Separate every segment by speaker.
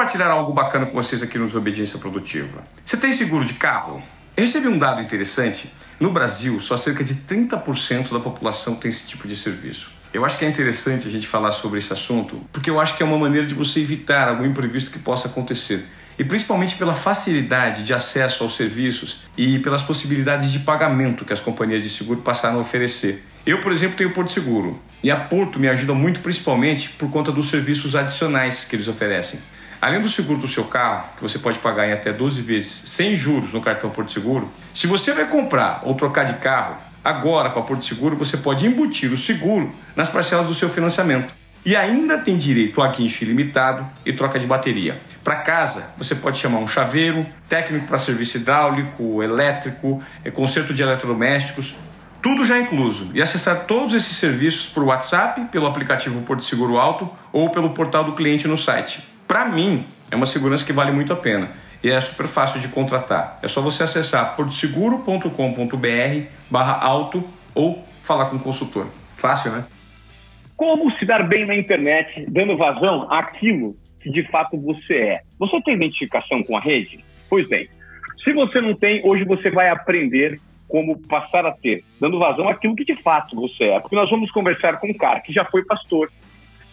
Speaker 1: compartilhar algo bacana com vocês aqui no Desobediência Produtiva. Você tem seguro de carro? Eu recebi um dado interessante. No Brasil, só cerca de 30% da população tem esse tipo de serviço. Eu acho que é interessante a gente falar sobre esse assunto, porque eu acho que é uma maneira de você evitar algum imprevisto que possa acontecer. E principalmente pela facilidade de acesso aos serviços e pelas possibilidades de pagamento que as companhias de seguro passaram a oferecer. Eu, por exemplo, tenho Porto Seguro e a Porto me ajuda muito principalmente por conta dos serviços adicionais que eles oferecem. Além do seguro do seu carro, que você pode pagar em até 12 vezes sem juros no cartão Porto Seguro, se você vai comprar ou trocar de carro, agora com a Porto Seguro você pode embutir o seguro nas parcelas do seu financiamento. E ainda tem direito a guincho ilimitado e troca de bateria. Para casa, você pode chamar um chaveiro, técnico para serviço hidráulico, elétrico, é, conserto de eletrodomésticos, tudo já incluso. E acessar todos esses serviços por WhatsApp, pelo aplicativo Porto Seguro Alto ou pelo portal do cliente no site. Para mim, é uma segurança que vale muito a pena e é super fácil de contratar. É só você acessar portoseguro.com.br barra alto ou falar com o consultor. Fácil, né?
Speaker 2: Como se dar bem na internet, dando vazão àquilo que de fato você é. Você tem identificação com a rede? Pois bem, se você não tem, hoje você vai aprender como passar a ter, dando vazão àquilo que de fato você é. Porque nós vamos conversar com um cara que já foi pastor,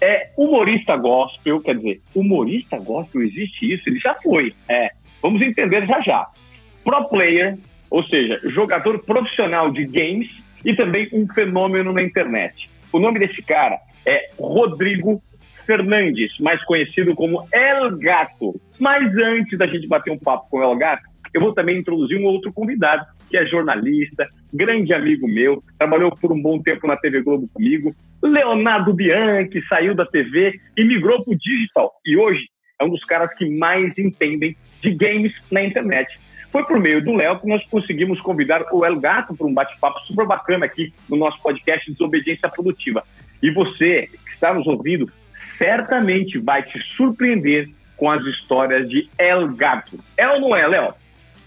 Speaker 2: é humorista gospel, quer dizer, humorista gospel, existe isso? Ele já foi. É, vamos entender já já. Pro player, ou seja, jogador profissional de games e também um fenômeno na internet. O nome desse cara é Rodrigo Fernandes, mais conhecido como El Gato. Mas antes da gente bater um papo com o El Gato, eu vou também introduzir um outro convidado, que é jornalista, grande amigo meu, trabalhou por um bom tempo na TV Globo comigo, Leonardo Bianchi, saiu da TV e migrou para o digital. E hoje é um dos caras que mais entendem de games na internet. Foi por meio do Léo que nós conseguimos convidar o El Gato para um bate-papo super bacana aqui no nosso podcast Desobediência Produtiva. E você que está nos ouvindo, certamente vai te surpreender com as histórias de El Gato. É ou não é, Léo?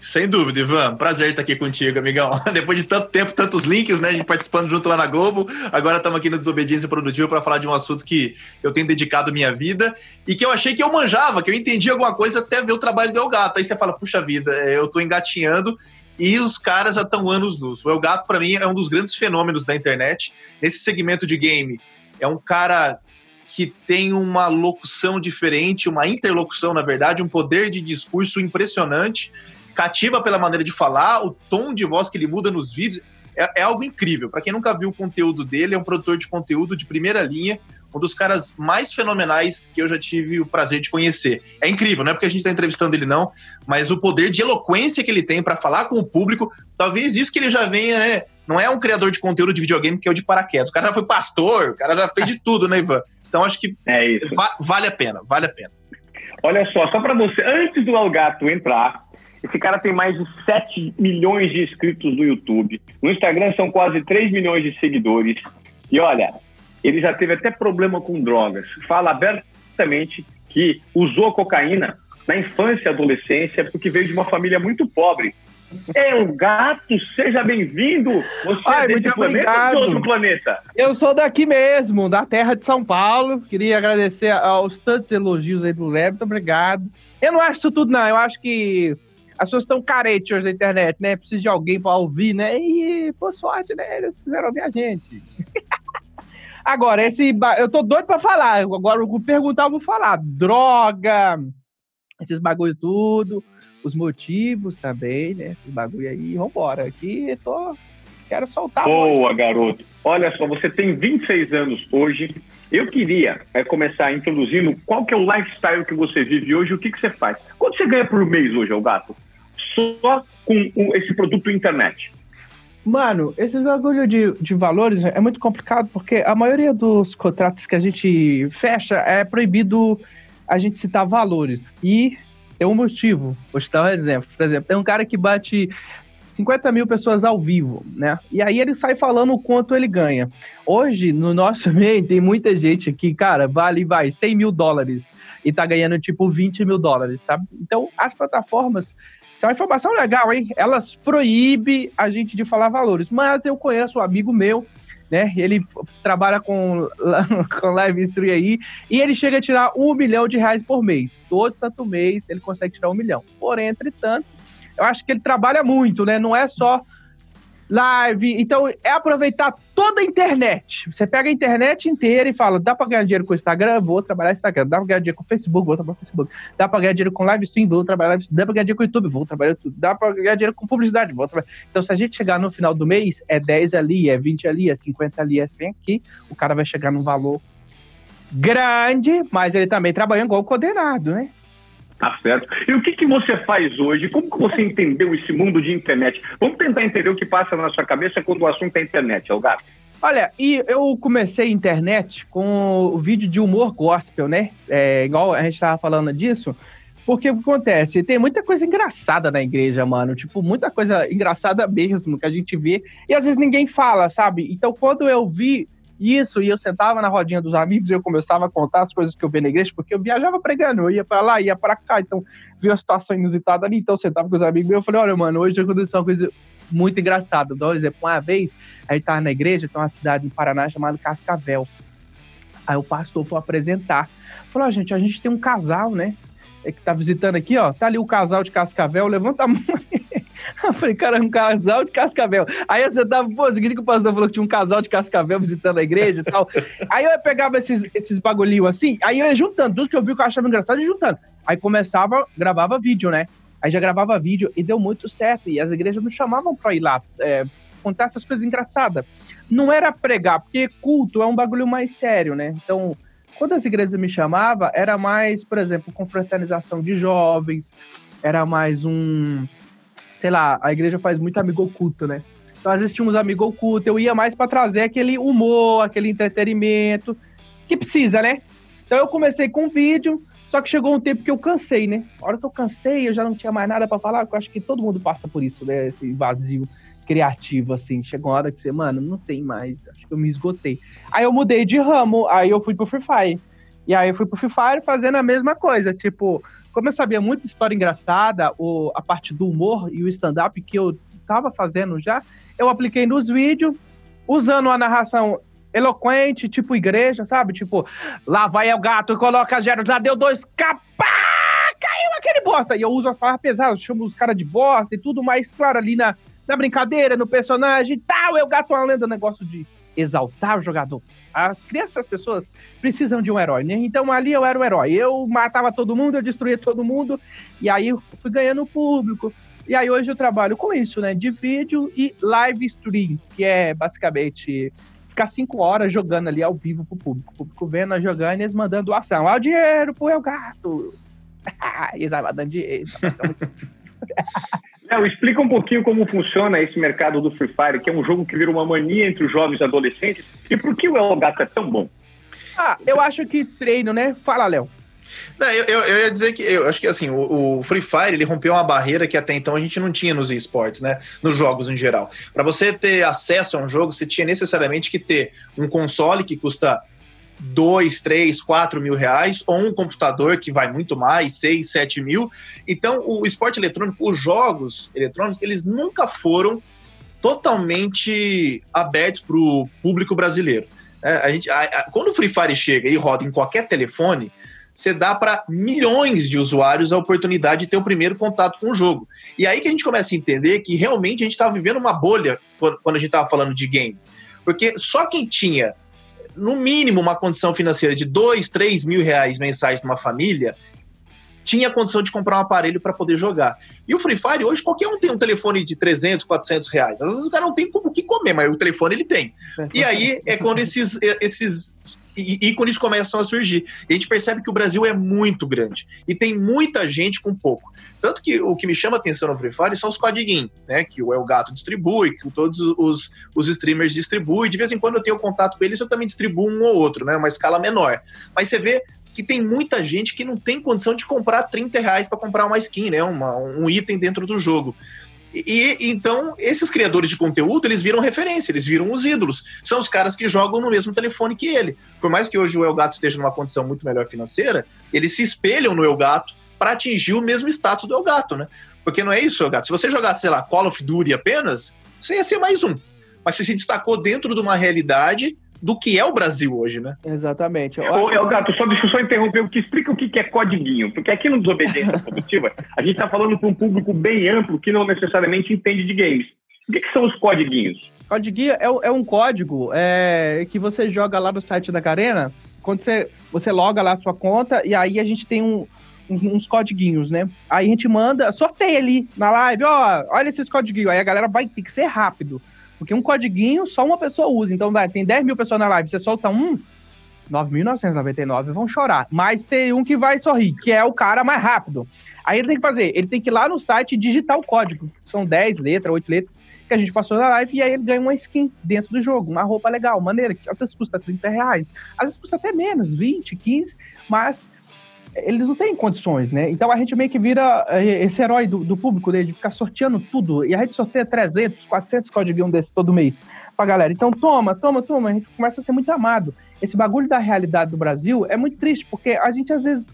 Speaker 3: Sem dúvida, Ivan. Prazer estar aqui contigo, amigão. Depois de tanto tempo, tantos links, né? A gente participando junto lá na Globo. Agora estamos aqui no Desobediência Produtiva para falar de um assunto que eu tenho dedicado minha vida e que eu achei que eu manjava, que eu entendia alguma coisa até ver o trabalho do El Gato. Aí você fala, puxa vida, é, eu estou engatinhando e os caras já estão anos luz. O El Gato, para mim, é um dos grandes fenômenos da internet. Nesse segmento de game, é um cara que tem uma locução diferente, uma interlocução, na verdade, um poder de discurso impressionante cativa pela maneira de falar, o tom de voz que ele muda nos vídeos. É, é algo incrível. Para quem nunca viu o conteúdo dele, é um produtor de conteúdo de primeira linha, um dos caras mais fenomenais que eu já tive o prazer de conhecer. É incrível, não é porque a gente está entrevistando ele, não, mas o poder de eloquência que ele tem para falar com o público, talvez isso que ele já venha, né? Não é um criador de conteúdo de videogame que é o de paraquedas. O cara já foi pastor, o cara já fez de tudo, né, Ivan? Então acho que é va vale a pena, vale a pena.
Speaker 2: Olha só, só para você, antes do Algato entrar, esse cara tem mais de 7 milhões de inscritos no YouTube. No Instagram são quase 3 milhões de seguidores. E olha, ele já teve até problema com drogas. Fala abertamente que usou cocaína na infância e adolescência porque veio de uma família muito pobre. É um gato, seja bem-vindo. Você Ai, é desse planeta ou de outro planeta?
Speaker 4: Eu sou daqui mesmo, da terra de São Paulo. Queria agradecer aos tantos elogios aí do Léo. Muito obrigado. Eu não acho isso tudo, não. Eu acho que as pessoas estão carentes hoje na internet, né? Precisa de alguém para ouvir, né? E, por sorte, né? Eles fizeram ouvir a gente. Agora, esse. Eu tô doido para falar. Agora, vou perguntar, eu vou falar. Droga, esses bagulho tudo, os motivos também, né? Esses bagulho aí. Vambora. Aqui tô quero soltar.
Speaker 2: Boa, garoto. Olha só, você tem 26 anos hoje. Eu queria é, começar introduzindo qual que é o lifestyle que você vive hoje, o que, que você faz. Quanto você ganha por mês hoje, Gato? Só com esse produto internet?
Speaker 4: Mano, esse bagulho de, de valores é muito complicado porque a maioria dos contratos que a gente fecha é proibido a gente citar valores. E tem um motivo. Vou te dar um exemplo. Por exemplo, tem um cara que bate 50 mil pessoas ao vivo, né? E aí ele sai falando o quanto ele ganha. Hoje, no nosso meio, tem muita gente que, cara, vale, vai, 100 mil dólares e tá ganhando, tipo, 20 mil dólares, sabe? Então, as plataformas isso é uma informação legal, hein? Elas proíbem a gente de falar valores. Mas eu conheço um amigo meu né? Ele trabalha com, com live stream aí e ele chega a tirar um milhão de reais por mês. Todo santo mês ele consegue tirar um milhão. Porém, entretanto, eu acho que ele trabalha muito, né? Não é só live. Então, é aproveitar toda a internet. Você pega a internet inteira e fala: dá para ganhar dinheiro com o Instagram? Vou trabalhar Instagram. Dá para ganhar dinheiro com o Facebook? Vou trabalhar Facebook. Dá para ganhar dinheiro com live stream? Vou trabalhar live stream. Dá para ganhar dinheiro com o YouTube? Vou trabalhar YouTube. Dá para ganhar dinheiro com publicidade? Vou trabalhar. Então, se a gente chegar no final do mês, é 10 ali, é 20 ali, é 50 ali, é 100 aqui, o cara vai chegar num valor grande, mas ele também trabalha igual coordenado, né?
Speaker 2: Tá certo. E o que, que você faz hoje? Como que você entendeu esse mundo de internet? Vamos tentar entender o que passa na sua cabeça quando o assunto é internet, Algar.
Speaker 4: Olha, e eu comecei a internet com o vídeo de humor gospel, né? É, igual a gente tava falando disso. Porque o que acontece? Tem muita coisa engraçada na igreja, mano. Tipo, muita coisa engraçada mesmo que a gente vê. E às vezes ninguém fala, sabe? Então, quando eu vi isso, e eu sentava na rodinha dos amigos e eu começava a contar as coisas que eu via na igreja, porque eu viajava pregando, eu ia para lá, ia para cá, então via uma situação inusitada ali, então eu sentava com os amigos e eu falei, olha, mano, hoje aconteceu uma coisa muito engraçada. Dou um exemplo, uma vez, a gente tava na igreja, tem uma cidade no Paraná chamada Cascavel. Aí o pastor foi apresentar. Falou, oh, gente, a gente tem um casal, né? É que tá visitando aqui, ó. Tá ali o casal de Cascavel, levanta a mão. Eu falei, cara, é um casal de cascavel. Aí você tava, pô, você que o pastor falou que tinha um casal de cascavel visitando a igreja e tal. aí eu pegava esses, esses bagulhinhos assim, aí eu ia juntando tudo que eu vi que eu achava engraçado e juntando. Aí começava, gravava vídeo, né? Aí já gravava vídeo e deu muito certo. E as igrejas me chamavam pra ir lá é, contar essas coisas engraçadas. Não era pregar, porque culto é um bagulho mais sério, né? Então, quando as igrejas me chamavam, era mais, por exemplo, confraternização de jovens, era mais um sei lá, a igreja faz muito amigo oculto, né? Então, às vezes tinha uns amigos eu ia mais para trazer aquele humor, aquele entretenimento que precisa, né? Então eu comecei com vídeo, só que chegou um tempo que eu cansei, né? A hora que eu cansei, eu já não tinha mais nada para falar, eu acho que todo mundo passa por isso, né? Esse vazio criativo, assim. Chegou uma hora que você, mano, não tem mais, acho que eu me esgotei. Aí eu mudei de ramo, aí eu fui pro Free Fire. E aí eu fui pro Free Fire fazendo a mesma coisa, tipo, como eu sabia muita história engraçada, o, a parte do humor e o stand-up que eu estava fazendo já, eu apliquei nos vídeos, usando a narração eloquente, tipo igreja, sabe? Tipo, lá vai o gato coloca gera, já deu dois capa, caiu aquele bosta. E eu uso as palavras pesadas, chamo os caras de bosta e tudo mais, claro, ali na, na brincadeira, no personagem e tal. É o gato uma lenda, negócio de exaltar o jogador. As crianças, as pessoas precisam de um herói, né? Então ali eu era o herói. Eu matava todo mundo, eu destruía todo mundo, e aí eu fui ganhando público. E aí hoje eu trabalho com isso, né? De vídeo e live stream, que é basicamente ficar cinco horas jogando ali ao vivo pro público. O público vendo, jogando e eles mandando ação. Ah, o dinheiro pro El Gato! eles vai dando dinheiro.
Speaker 2: Não, explica um pouquinho como funciona esse mercado do Free Fire, que é um jogo que vira uma mania entre os jovens e adolescentes. E por que o El Gato é tão bom?
Speaker 4: Ah, eu acho que treino, né? Fala, Léo.
Speaker 3: Não, eu, eu, eu, ia dizer que eu acho que assim, o, o, Free Fire ele rompeu uma barreira que até então a gente não tinha nos esportes, né? Nos jogos em geral. Para você ter acesso a um jogo, você tinha necessariamente que ter um console que custa 2, 3, 4 mil reais, ou um computador que vai muito mais, 6, 7 mil. Então, o esporte eletrônico, os jogos eletrônicos, eles nunca foram totalmente abertos para o público brasileiro. É, a gente, a, a, quando o Free Fire chega e roda em qualquer telefone, você dá para milhões de usuários a oportunidade de ter o primeiro contato com o jogo. E aí que a gente começa a entender que realmente a gente estava vivendo uma bolha quando a gente estava falando de game. Porque só quem tinha no mínimo, uma condição financeira de dois, três mil reais mensais numa família, tinha condição de comprar um aparelho para poder jogar. E o Free Fire, hoje, qualquer um tem um telefone de 300, 400 reais. Às vezes o cara não tem como que comer, mas o telefone ele tem. E aí é quando esses, esses ícones começam a surgir. E a gente percebe que o Brasil é muito grande e tem muita gente com pouco. Tanto que o que me chama atenção no Free Fire são os codiguinhos, né? Que o El Gato distribui, que todos os, os streamers distribuem. De vez em quando eu tenho contato com eles, eu também distribuo um ou outro, né? Uma escala menor. Mas você vê que tem muita gente que não tem condição de comprar 30 reais para comprar uma skin, né? Uma, um item dentro do jogo. E, então, esses criadores de conteúdo, eles viram referência, eles viram os ídolos. São os caras que jogam no mesmo telefone que ele. Por mais que hoje o Elgato esteja numa condição muito melhor financeira, eles se espelham no Elgato para atingir o mesmo status do Elgato, né? Porque não é isso, Elgato. Se você jogasse, sei lá, Call of Duty apenas, você ia ser mais um. mas você se destacou dentro de uma realidade do que é o Brasil hoje, né?
Speaker 4: Exatamente.
Speaker 2: Ô, El Gato, só deixa eu só interromper, porque explica o que é codiguinho. Porque aqui no Desobediência Produtiva, a gente está falando para um público bem amplo que não necessariamente entende de games. O que, que são os codiguinhos?
Speaker 4: Codiguinho é, é um código é, que você joga lá no site da Garena, quando você, você loga lá a sua conta, e aí a gente tem um, uns codiguinhos, né? Aí a gente manda, sorteia ali na live, ó, olha esses codiguinhos. Aí a galera vai ter que ser rápido. Porque um codiguinho só uma pessoa usa. Então tem 10 mil pessoas na live, você solta um, 9.999 vão chorar. Mas tem um que vai sorrir, que é o cara mais rápido. Aí ele tem que fazer, ele tem que ir lá no site e digitar o código. São 10 letras, 8 letras que a gente passou na live e aí ele ganha uma skin dentro do jogo, uma roupa legal, maneira, que às vezes custa 30 reais, às vezes custa até menos, 20, 15, mas eles não têm condições, né? Então a gente meio que vira eh, esse herói do, do público dele, de ficar sorteando tudo. E a gente sorteia 300, 400 códigos desse todo mês pra galera. Então toma, toma, toma. A gente começa a ser muito amado. Esse bagulho da realidade do Brasil é muito triste, porque a gente às vezes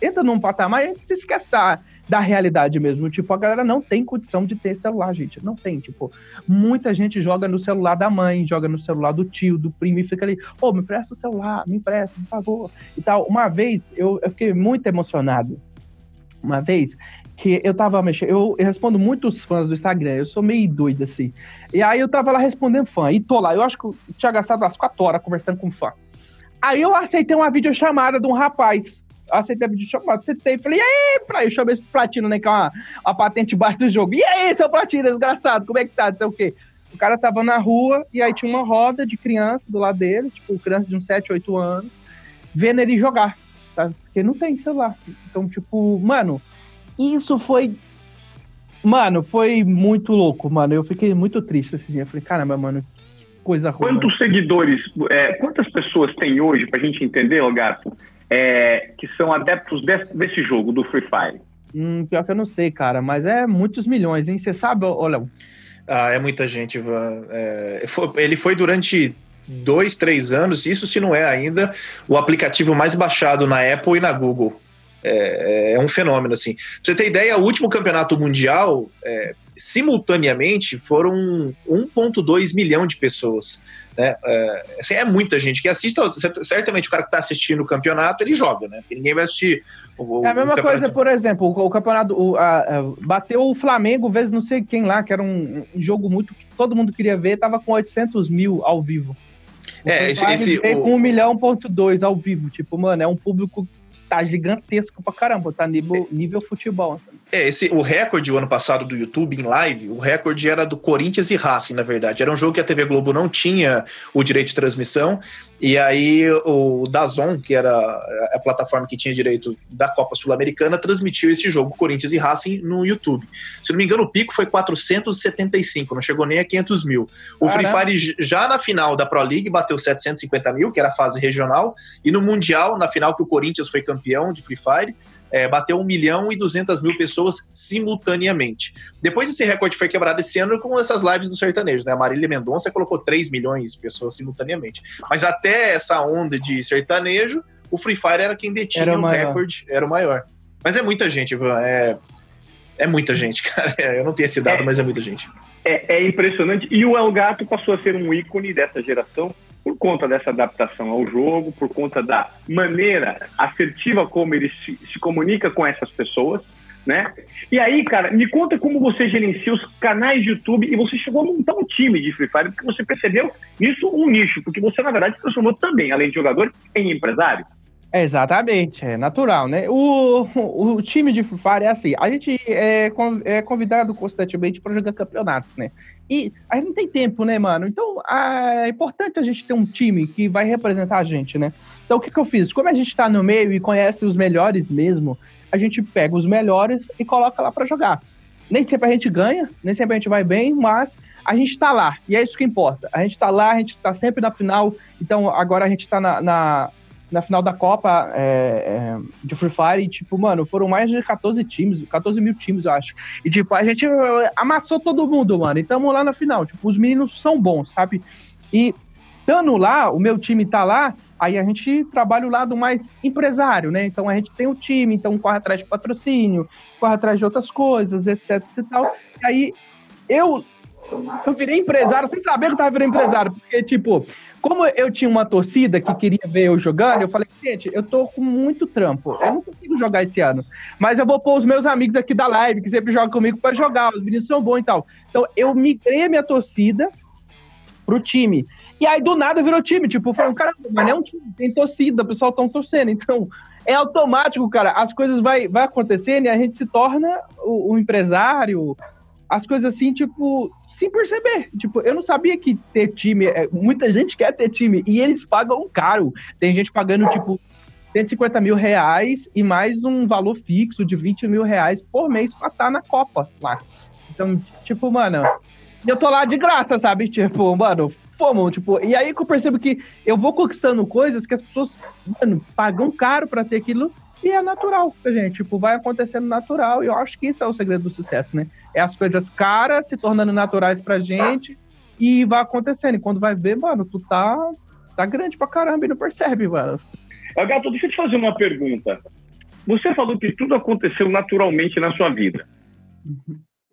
Speaker 4: entra num patamar e a gente se esquece da, da realidade mesmo. Tipo, a galera não tem condição de ter celular, gente. Não tem. Tipo, muita gente joga no celular da mãe, joga no celular do tio, do primo e fica ali, ô, oh, me empresta o celular, me empresta, por favor. E tal. Uma vez, eu, eu fiquei muito emocionado. Uma vez que eu tava mexendo, eu, eu respondo muitos fãs do Instagram, eu sou meio doido assim. E aí eu tava lá respondendo fã, e tô lá, eu acho que eu tinha gastado umas quatro horas conversando com fã. Aí eu aceitei uma videochamada de um rapaz aceitei a videochamada, aceitei, falei, e aí, pra... eu chamei esse Platino, né, que é uma, uma patente baixo do jogo. E aí, seu Platino, desgraçado, como é que tá? Não sei o quê. O cara tava na rua e aí tinha uma roda de criança do lado dele, tipo, criança de uns 7, 8 anos, vendo ele jogar, tá? Porque não tem celular. Então, tipo, mano, isso foi. Mano, foi muito louco, mano. Eu fiquei muito triste esse dia. Eu falei, caramba, mano, coisa ruim.
Speaker 2: Quantos seguidores, é, quantas pessoas tem hoje, pra gente entender, Gato, é, que são adeptos desse, desse, jogo, do Free Fire?
Speaker 4: Hum, pior que eu não sei, cara, mas é muitos milhões, hein? Você sabe, ô Léo?
Speaker 3: Ah, é muita gente, Ivan. É, foi, ele foi durante dois, três anos, isso se não é ainda, o aplicativo mais baixado na Apple e na Google. É, é um fenômeno, assim. Pra você ter ideia, o último campeonato mundial, é, simultaneamente, foram 1,2 milhão de pessoas. Né? É, assim, é muita gente que assiste. Certamente o cara que está assistindo o campeonato, ele joga, né? Porque ninguém vai assistir
Speaker 4: o, É a mesma coisa, por exemplo, o, o campeonato o, a, a, bateu o Flamengo, vezes não sei quem lá, que era um, um, jogo muito que todo mundo queria ver, tava com 800 mil ao vivo. O é, esse, esse o... com 1 milhão ponto 2 ao vivo. Tipo, mano, é um público tá gigantesco pra caramba, tá nível, nível futebol. Assim.
Speaker 3: É, esse, o recorde o ano passado do YouTube em live, o recorde era do Corinthians e Racing, na verdade. Era um jogo que a TV Globo não tinha o direito de transmissão, e aí o Dazon, que era a plataforma que tinha direito da Copa Sul-Americana, transmitiu esse jogo, Corinthians e Racing, no YouTube. Se não me engano, o pico foi 475, não chegou nem a 500 mil. O Free Fire já na final da Pro League bateu 750 mil, que era a fase regional, e no Mundial, na final que o Corinthians foi campeão de Free Fire, é, bateu 1 milhão e 200 mil pessoas simultaneamente. Depois esse recorde foi quebrado esse ano com essas lives do sertanejo, né? A Marília Mendonça colocou 3 milhões de pessoas simultaneamente. Mas até essa onda de sertanejo, o Free Fire era quem detinha o, o recorde, era o maior. Mas é muita gente, Ivan. É, é muita gente, cara. Eu não tenho esse dado, é, mas é muita gente.
Speaker 2: É, é impressionante. E o El Gato passou a ser um ícone dessa geração por conta dessa adaptação ao jogo, por conta da maneira assertiva como ele se, se comunica com essas pessoas, né? E aí, cara, me conta como você gerencia os canais de YouTube e você chegou a montar um time de Free Fire, porque você percebeu isso um nicho, porque você, na verdade, se transformou também, além de jogador, em empresário.
Speaker 4: Exatamente, é natural, né? O, o, time de Free Fire é assim, a gente é, é convidado constantemente para jogar campeonatos, né? E a gente não tem tempo, né, mano? Então é importante a gente ter um time que vai representar a gente, né? Então o que, que eu fiz? Como a gente tá no meio e conhece os melhores mesmo, a gente pega os melhores e coloca lá para jogar. Nem sempre a gente ganha, nem sempre a gente vai bem, mas a gente tá lá, e é isso que importa. A gente tá lá, a gente tá sempre na final, então agora a gente tá na, na na final da Copa é, é, de Free Fire, e, tipo, mano, foram mais de 14 times, 14 mil times, eu acho. E, tipo, a gente amassou todo mundo, mano, e tamo lá na final. Tipo, os meninos são bons, sabe? E estando lá, o meu time tá lá, aí a gente trabalha o lado mais empresário, né? Então a gente tem o time, então corre atrás de patrocínio, corre atrás de outras coisas, etc e tal. E aí eu Eu virei empresário sem saber que eu tava virando empresário. Porque, tipo, como eu tinha uma torcida que queria ver eu jogando, eu falei, gente, eu tô com muito trampo. Eu não consigo jogar esse ano. Mas eu vou pôr os meus amigos aqui da live, que sempre jogam comigo, para jogar. Os meninos são bons e tal. Então, eu migrei a minha torcida pro time. E aí, do nada, virou time. Tipo, foi um cara, mas não é um time, tem torcida, o pessoal tão torcendo. Então, é automático, cara. As coisas vai, vai acontecendo e a gente se torna o, o empresário, as coisas assim, tipo, sem perceber. Tipo, eu não sabia que ter time, é, muita gente quer ter time e eles pagam caro. Tem gente pagando, tipo, 150 mil reais e mais um valor fixo de 20 mil reais por mês pra estar na Copa lá. Então, tipo, mano, eu tô lá de graça, sabe? Tipo, mano, fomos, tipo, e aí que eu percebo que eu vou conquistando coisas que as pessoas, mano, pagam caro pra ter aquilo e é natural, gente. Tipo, vai acontecendo natural. E eu acho que isso é o segredo do sucesso, né? É as coisas caras se tornando naturais pra gente e vai acontecendo. E quando vai ver, mano, tu tá, tá grande pra caramba e não percebe, mano.
Speaker 2: Gato, deixa eu te fazer uma pergunta. Você falou que tudo aconteceu naturalmente na sua vida.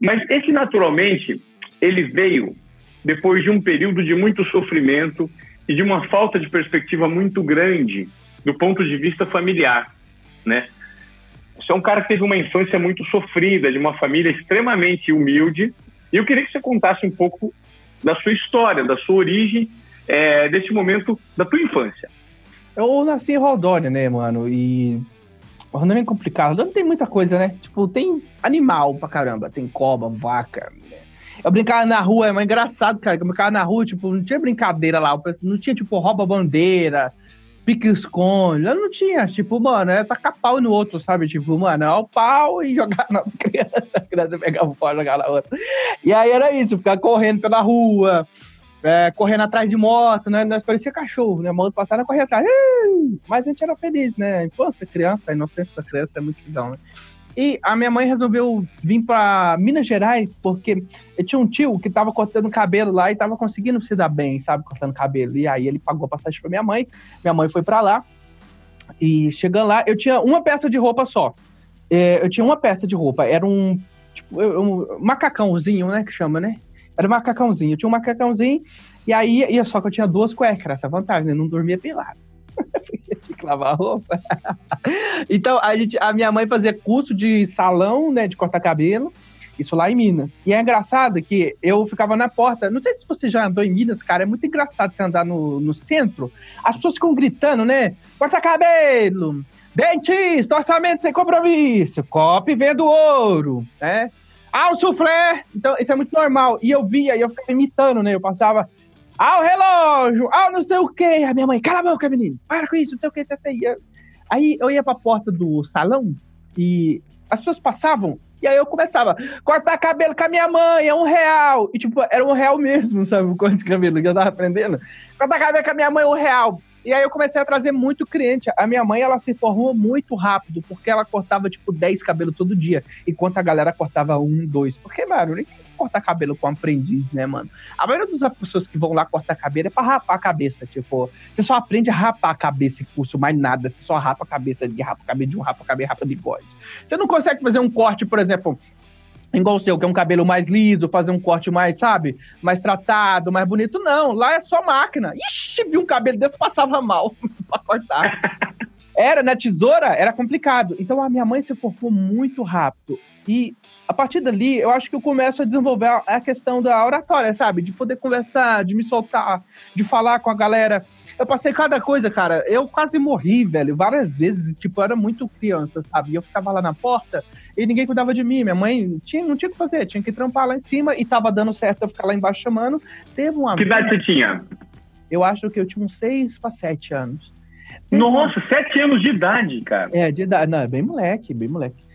Speaker 2: Mas esse naturalmente, ele veio depois de um período de muito sofrimento e de uma falta de perspectiva muito grande do ponto de vista familiar né? Você é um cara que teve uma infância muito sofrida, de uma família extremamente humilde. E eu queria que você contasse um pouco da sua história, da sua origem, é, desse momento da tua infância.
Speaker 4: Eu nasci em Rondônia, né, mano? E Rondônia é complicado. Rondônia tem muita coisa, né? Tipo, tem animal pra caramba. Tem cobra, vaca. Né? Eu brincava na rua, é mais engraçado, cara. Eu brincava na rua, tipo, não tinha brincadeira lá. Não tinha, tipo, rouba-bandeira pique-esconde. Eu não tinha, tipo, mano, é tacar pau no outro, sabe? Tipo, mano, é o pau e jogar na criança. A criança pegava o pau e jogava na outra. E aí era isso, ficar correndo pela rua, é, correndo atrás de moto, né? Nós parecia cachorro, né? Moto passada corria atrás. Mas a gente era feliz, né? Infância, criança, a inocência da criança é muito legal, né? E a minha mãe resolveu vir para Minas Gerais porque eu tinha um tio que tava cortando cabelo lá e tava conseguindo se dar bem, sabe, cortando cabelo. E aí ele pagou a passagem para minha mãe. Minha mãe foi para lá. E chegando lá, eu tinha uma peça de roupa só. É, eu tinha uma peça de roupa. Era um, tipo, um macacãozinho, né, que chama, né? Era um macacãozinho. Eu tinha um macacãozinho e aí, e só que eu tinha duas cuecas, essa vantagem, né? Não dormia pelado. Lavar roupa. então, a, gente, a minha mãe fazia curso de salão, né, de cortar cabelo, isso lá em Minas. E é engraçado que eu ficava na porta. Não sei se você já andou em Minas, cara. É muito engraçado você andar no, no centro. As pessoas ficam gritando, né? Corta cabelo, dentista, orçamento sem compromisso, copo vendo ouro, né? Ah, o soufflé! Então, isso é muito normal. E eu via, e eu ficava imitando, né? Eu passava ah, o relógio! Ah, não sei o quê! A minha mãe, cala a boca, menino! Para com isso, não sei o que, tá feio. Aí eu ia pra porta do salão e as pessoas passavam e aí eu começava, cortar cabelo com a minha mãe, é um real. E tipo, era um real mesmo, sabe? O corte de cabelo que eu tava aprendendo. Cortar cabelo com a minha mãe, um real. E aí eu comecei a trazer muito cliente. A minha mãe, ela se formou muito rápido, porque ela cortava, tipo, 10 cabelos todo dia, enquanto a galera cortava um, dois. Porque, mano, ninguém cortar cabelo com aprendiz, né, mano? A maioria das pessoas que vão lá cortar cabelo é pra rapar a cabeça, tipo, você só aprende a rapar a cabeça em curso, mais nada, você só rapa a cabeça de rapa cabelo de um, rapa cabelo, rapa de bigode. Você não consegue fazer um corte, por exemplo, igual o seu, que é um cabelo mais liso, fazer um corte mais, sabe, mais tratado, mais bonito. Não, lá é só máquina. Ixi, vi um cabelo desse, passava mal pra cortar. Era na tesoura, era complicado. Então a minha mãe se formou muito rápido. E a partir dali, eu acho que eu começo a desenvolver a questão da oratória, sabe? De poder conversar, de me soltar, de falar com a galera. Eu passei cada coisa, cara. Eu quase morri, velho, várias vezes. Tipo, eu era muito criança, sabe? Eu ficava lá na porta e ninguém cuidava de mim. Minha mãe tinha, não tinha o que fazer, tinha que trampar lá em cima e tava dando certo eu ficar lá embaixo chamando. Teve uma.
Speaker 2: Que idade você tinha?
Speaker 4: Eu acho que eu tinha uns 6 para 7 anos.
Speaker 2: Nossa, 7 anos de idade, cara.
Speaker 4: É, de idade. Não, é bem moleque, bem moleque.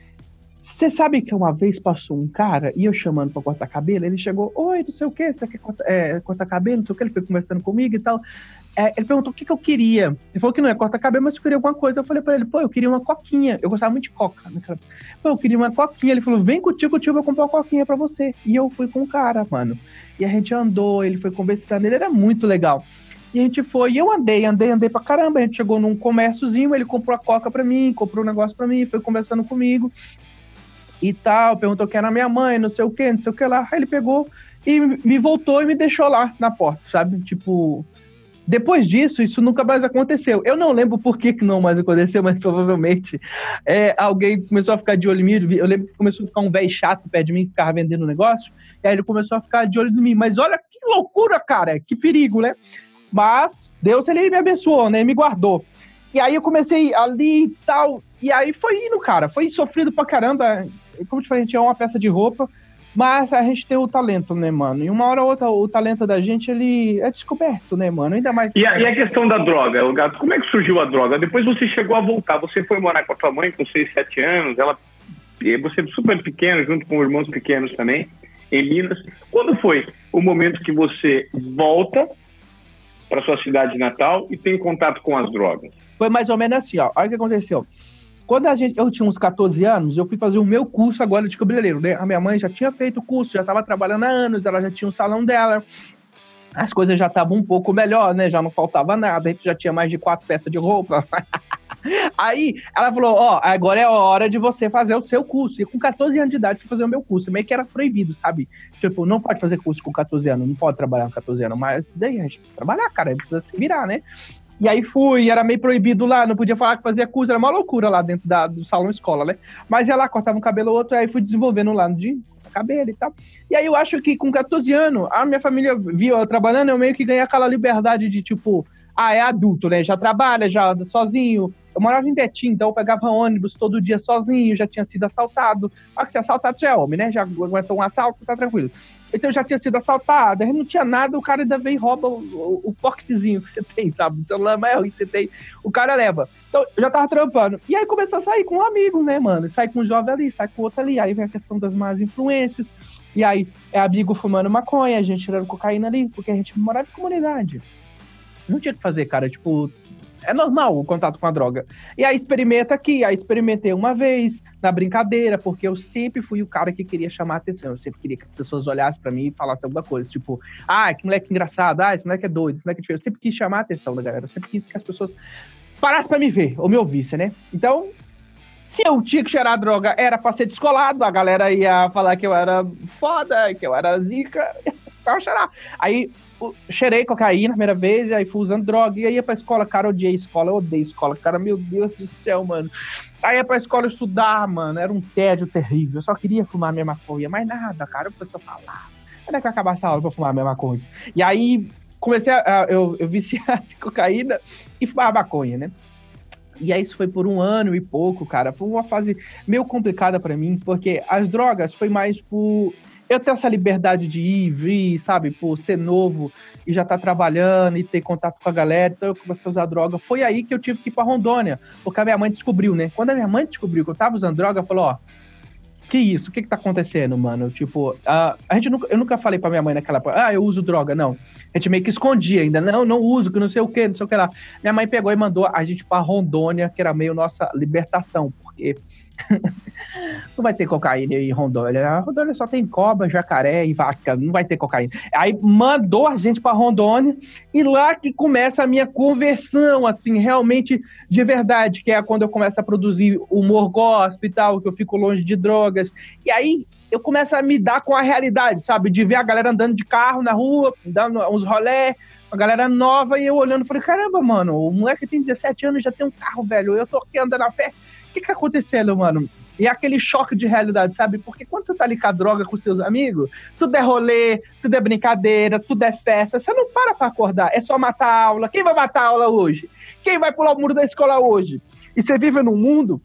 Speaker 4: Você sabe que uma vez passou um cara e eu chamando pra cortar cabelo, ele chegou, oi, não sei o que, você quer cortar, é, cortar cabelo, não sei o que, ele foi conversando comigo e tal. É, ele perguntou o que, que eu queria. Ele falou que não é cortar cabelo, mas eu queria alguma coisa. Eu falei pra ele, pô, eu queria uma coquinha. Eu gostava muito de coca. Naquela... Pô, eu queria uma coquinha. Ele falou, vem contigo, tio, eu vou comprar uma coquinha pra você. E eu fui com o cara, mano. E a gente andou, ele foi conversando, ele era muito legal. E a gente foi, e eu andei, andei, andei pra caramba. A gente chegou num comérciozinho, ele comprou a coca pra mim, comprou um negócio pra mim, foi conversando comigo e tal, perguntou quem era minha mãe, não sei o que, não sei o que lá. Aí ele pegou e me voltou e me deixou lá na porta, sabe? Tipo, depois disso, isso nunca mais aconteceu. Eu não lembro por que, não mais aconteceu, mas provavelmente é, alguém começou a ficar de olho em mim. Eu lembro que começou a ficar um velho chato perto de mim que ficava vendendo negócio. E aí ele começou a ficar de olho em mim. Mas olha que loucura, cara, que perigo, né? Mas Deus, ele me abençoou, né? Me guardou. E aí eu comecei ali e tal. E aí foi indo, cara. Foi sofrido pra caramba. Como eu te falei, a gente é uma peça de roupa. Mas a gente tem o talento, né, mano? E uma hora ou outra, o talento da gente, ele é descoberto, né, mano? Ainda mais.
Speaker 2: E a, e a questão da droga, o gato, como é que surgiu a droga? Depois você chegou a voltar, você foi morar com a tua mãe com 6, 7 anos, ela. Você é super pequeno, junto com irmãos pequenos também, em Minas. Quando foi o momento que você volta para sua cidade natal e tem contato com as drogas?
Speaker 4: Foi mais ou menos assim, ó. Olha o que aconteceu. Quando a gente, eu tinha uns 14 anos, eu fui fazer o meu curso agora de cabeleireiro, né? A minha mãe já tinha feito o curso, já estava trabalhando há anos, ela já tinha o salão dela. As coisas já estavam um pouco melhor, né? Já não faltava nada, a gente já tinha mais de quatro peças de roupa. Aí ela falou: Ó, oh, agora é a hora de você fazer o seu curso. E com 14 anos de idade, fui fazer o meu curso. Meio que era proibido, sabe? Tipo, não pode fazer curso com 14 anos, não pode trabalhar com 14 anos. Mas daí a gente precisa trabalhar, cara, precisa se virar, né? E aí fui, era meio proibido lá, não podia falar que fazia curso, era uma loucura lá dentro da, do salão escola, né? Mas ia lá, cortava um cabelo ou outro, aí fui desenvolvendo lá de cabelo e tal. E aí eu acho que com 14 anos, a minha família viu eu trabalhando, eu meio que ganhei aquela liberdade de tipo, ah, é adulto, né? Já trabalha, já anda sozinho, eu morava em Betim, então eu pegava ônibus todo dia sozinho, já tinha sido assaltado. Ah, que se assaltado já é homem, né? Já aguentou um assalto, tá tranquilo. Então eu já tinha sido assaltado, não tinha nada, o cara ainda vem e rouba o, o, o pocketzinho que você tem, sabe? O celular maior que você tem, o cara leva. Então eu já tava trampando. E aí começou a sair com um amigo, né, mano? Sai com um jovem ali, sai com outro ali. Aí vem a questão das más influências. E aí é amigo fumando maconha, a gente tirando cocaína ali, porque a gente morava em comunidade. Não tinha o que fazer, cara. Tipo, é normal o contato com a droga. E aí experimenta aqui, aí experimentei uma vez, na brincadeira, porque eu sempre fui o cara que queria chamar atenção. Eu sempre queria que as pessoas olhassem para mim e falassem alguma coisa. Tipo, ah, que moleque engraçado, ah, esse moleque é doido, esse moleque é diferente. Eu sempre quis chamar a atenção da galera. Eu sempre quis que as pessoas parassem para me ver, ou me ouvissem, né? Então, se eu tinha que cheirar droga, era pra ser descolado, a galera ia falar que eu era foda, que eu era zica, eu cheirar. Aí cheirei cocaína na primeira vez, aí fui usando droga, e aí ia pra escola, cara, odiei escola, eu odeio escola, cara, meu Deus do céu, mano. Aí ia pra escola estudar, mano, era um tédio terrível, eu só queria fumar minha maconha, mais nada, cara, o pessoal falava, quando é que vai acabar essa aula pra fumar minha maconha? E aí comecei a, eu, eu viciar cocaína e fumar maconha, né? E aí isso foi por um ano e pouco, cara. Foi uma fase meio complicada para mim, porque as drogas foi mais por eu ter essa liberdade de ir, vir, sabe, por ser novo e já tá trabalhando e ter contato com a galera, então eu comecei a usar droga. Foi aí que eu tive que ir pra Rondônia, porque a minha mãe descobriu, né? Quando a minha mãe descobriu que eu tava usando droga, falou, ó, que isso? O que que tá acontecendo, mano? Tipo, a, a gente nunca, eu nunca falei pra minha mãe naquela época, ah, eu uso droga, não. A gente meio que escondia ainda, não, não uso, que não sei o que, não sei o que lá. Minha mãe pegou e mandou a gente pra Rondônia, que era meio nossa libertação, porque não vai ter cocaína em Rondônia. A Rondônia só tem cobra, jacaré e vaca, não vai ter cocaína. Aí mandou a gente para Rondônia e lá que começa a minha conversão, assim, realmente de verdade, que é quando eu começo a produzir humor gospel e tal, que eu fico longe de drogas. E aí eu começo a me dar com a realidade, sabe? De ver a galera andando de carro na rua, dando uns rolé, a galera nova, e eu olhando, falei, caramba, mano, o moleque tem 17 anos já tem um carro, velho, eu tô aqui andando a pé o que que tá acontecendo, mano? E aquele choque de realidade, sabe? Porque quando você tá ali com a droga com seus amigos, tudo é rolê, tudo é brincadeira, tudo é festa. Você não para pra acordar, é só matar a aula. Quem vai matar a aula hoje? Quem vai pular o muro da escola hoje? E você vive num mundo,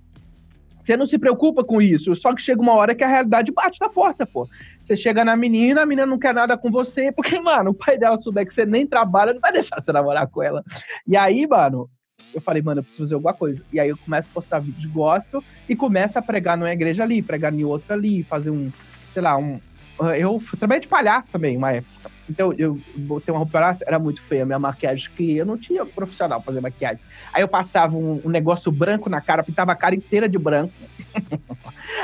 Speaker 4: você não se preocupa com isso. Só que chega uma hora que a realidade bate na porta, pô. Você chega na menina, a menina não quer nada com você, porque, mano, o pai dela souber que você nem trabalha, não vai deixar você namorar com ela. E aí, mano, eu falei, mano, eu preciso fazer alguma coisa. E aí eu começo a postar vídeos de gospel e começo a pregar numa igreja ali, pregar em outra ali, fazer um, sei lá, um. Eu trabalhei de palhaço também, uma época. Então eu botei uma roupa palhaço, era muito feia a minha maquiagem, que eu não tinha profissional pra fazer maquiagem. Aí eu passava um, um negócio branco na cara, pintava a cara inteira de branco.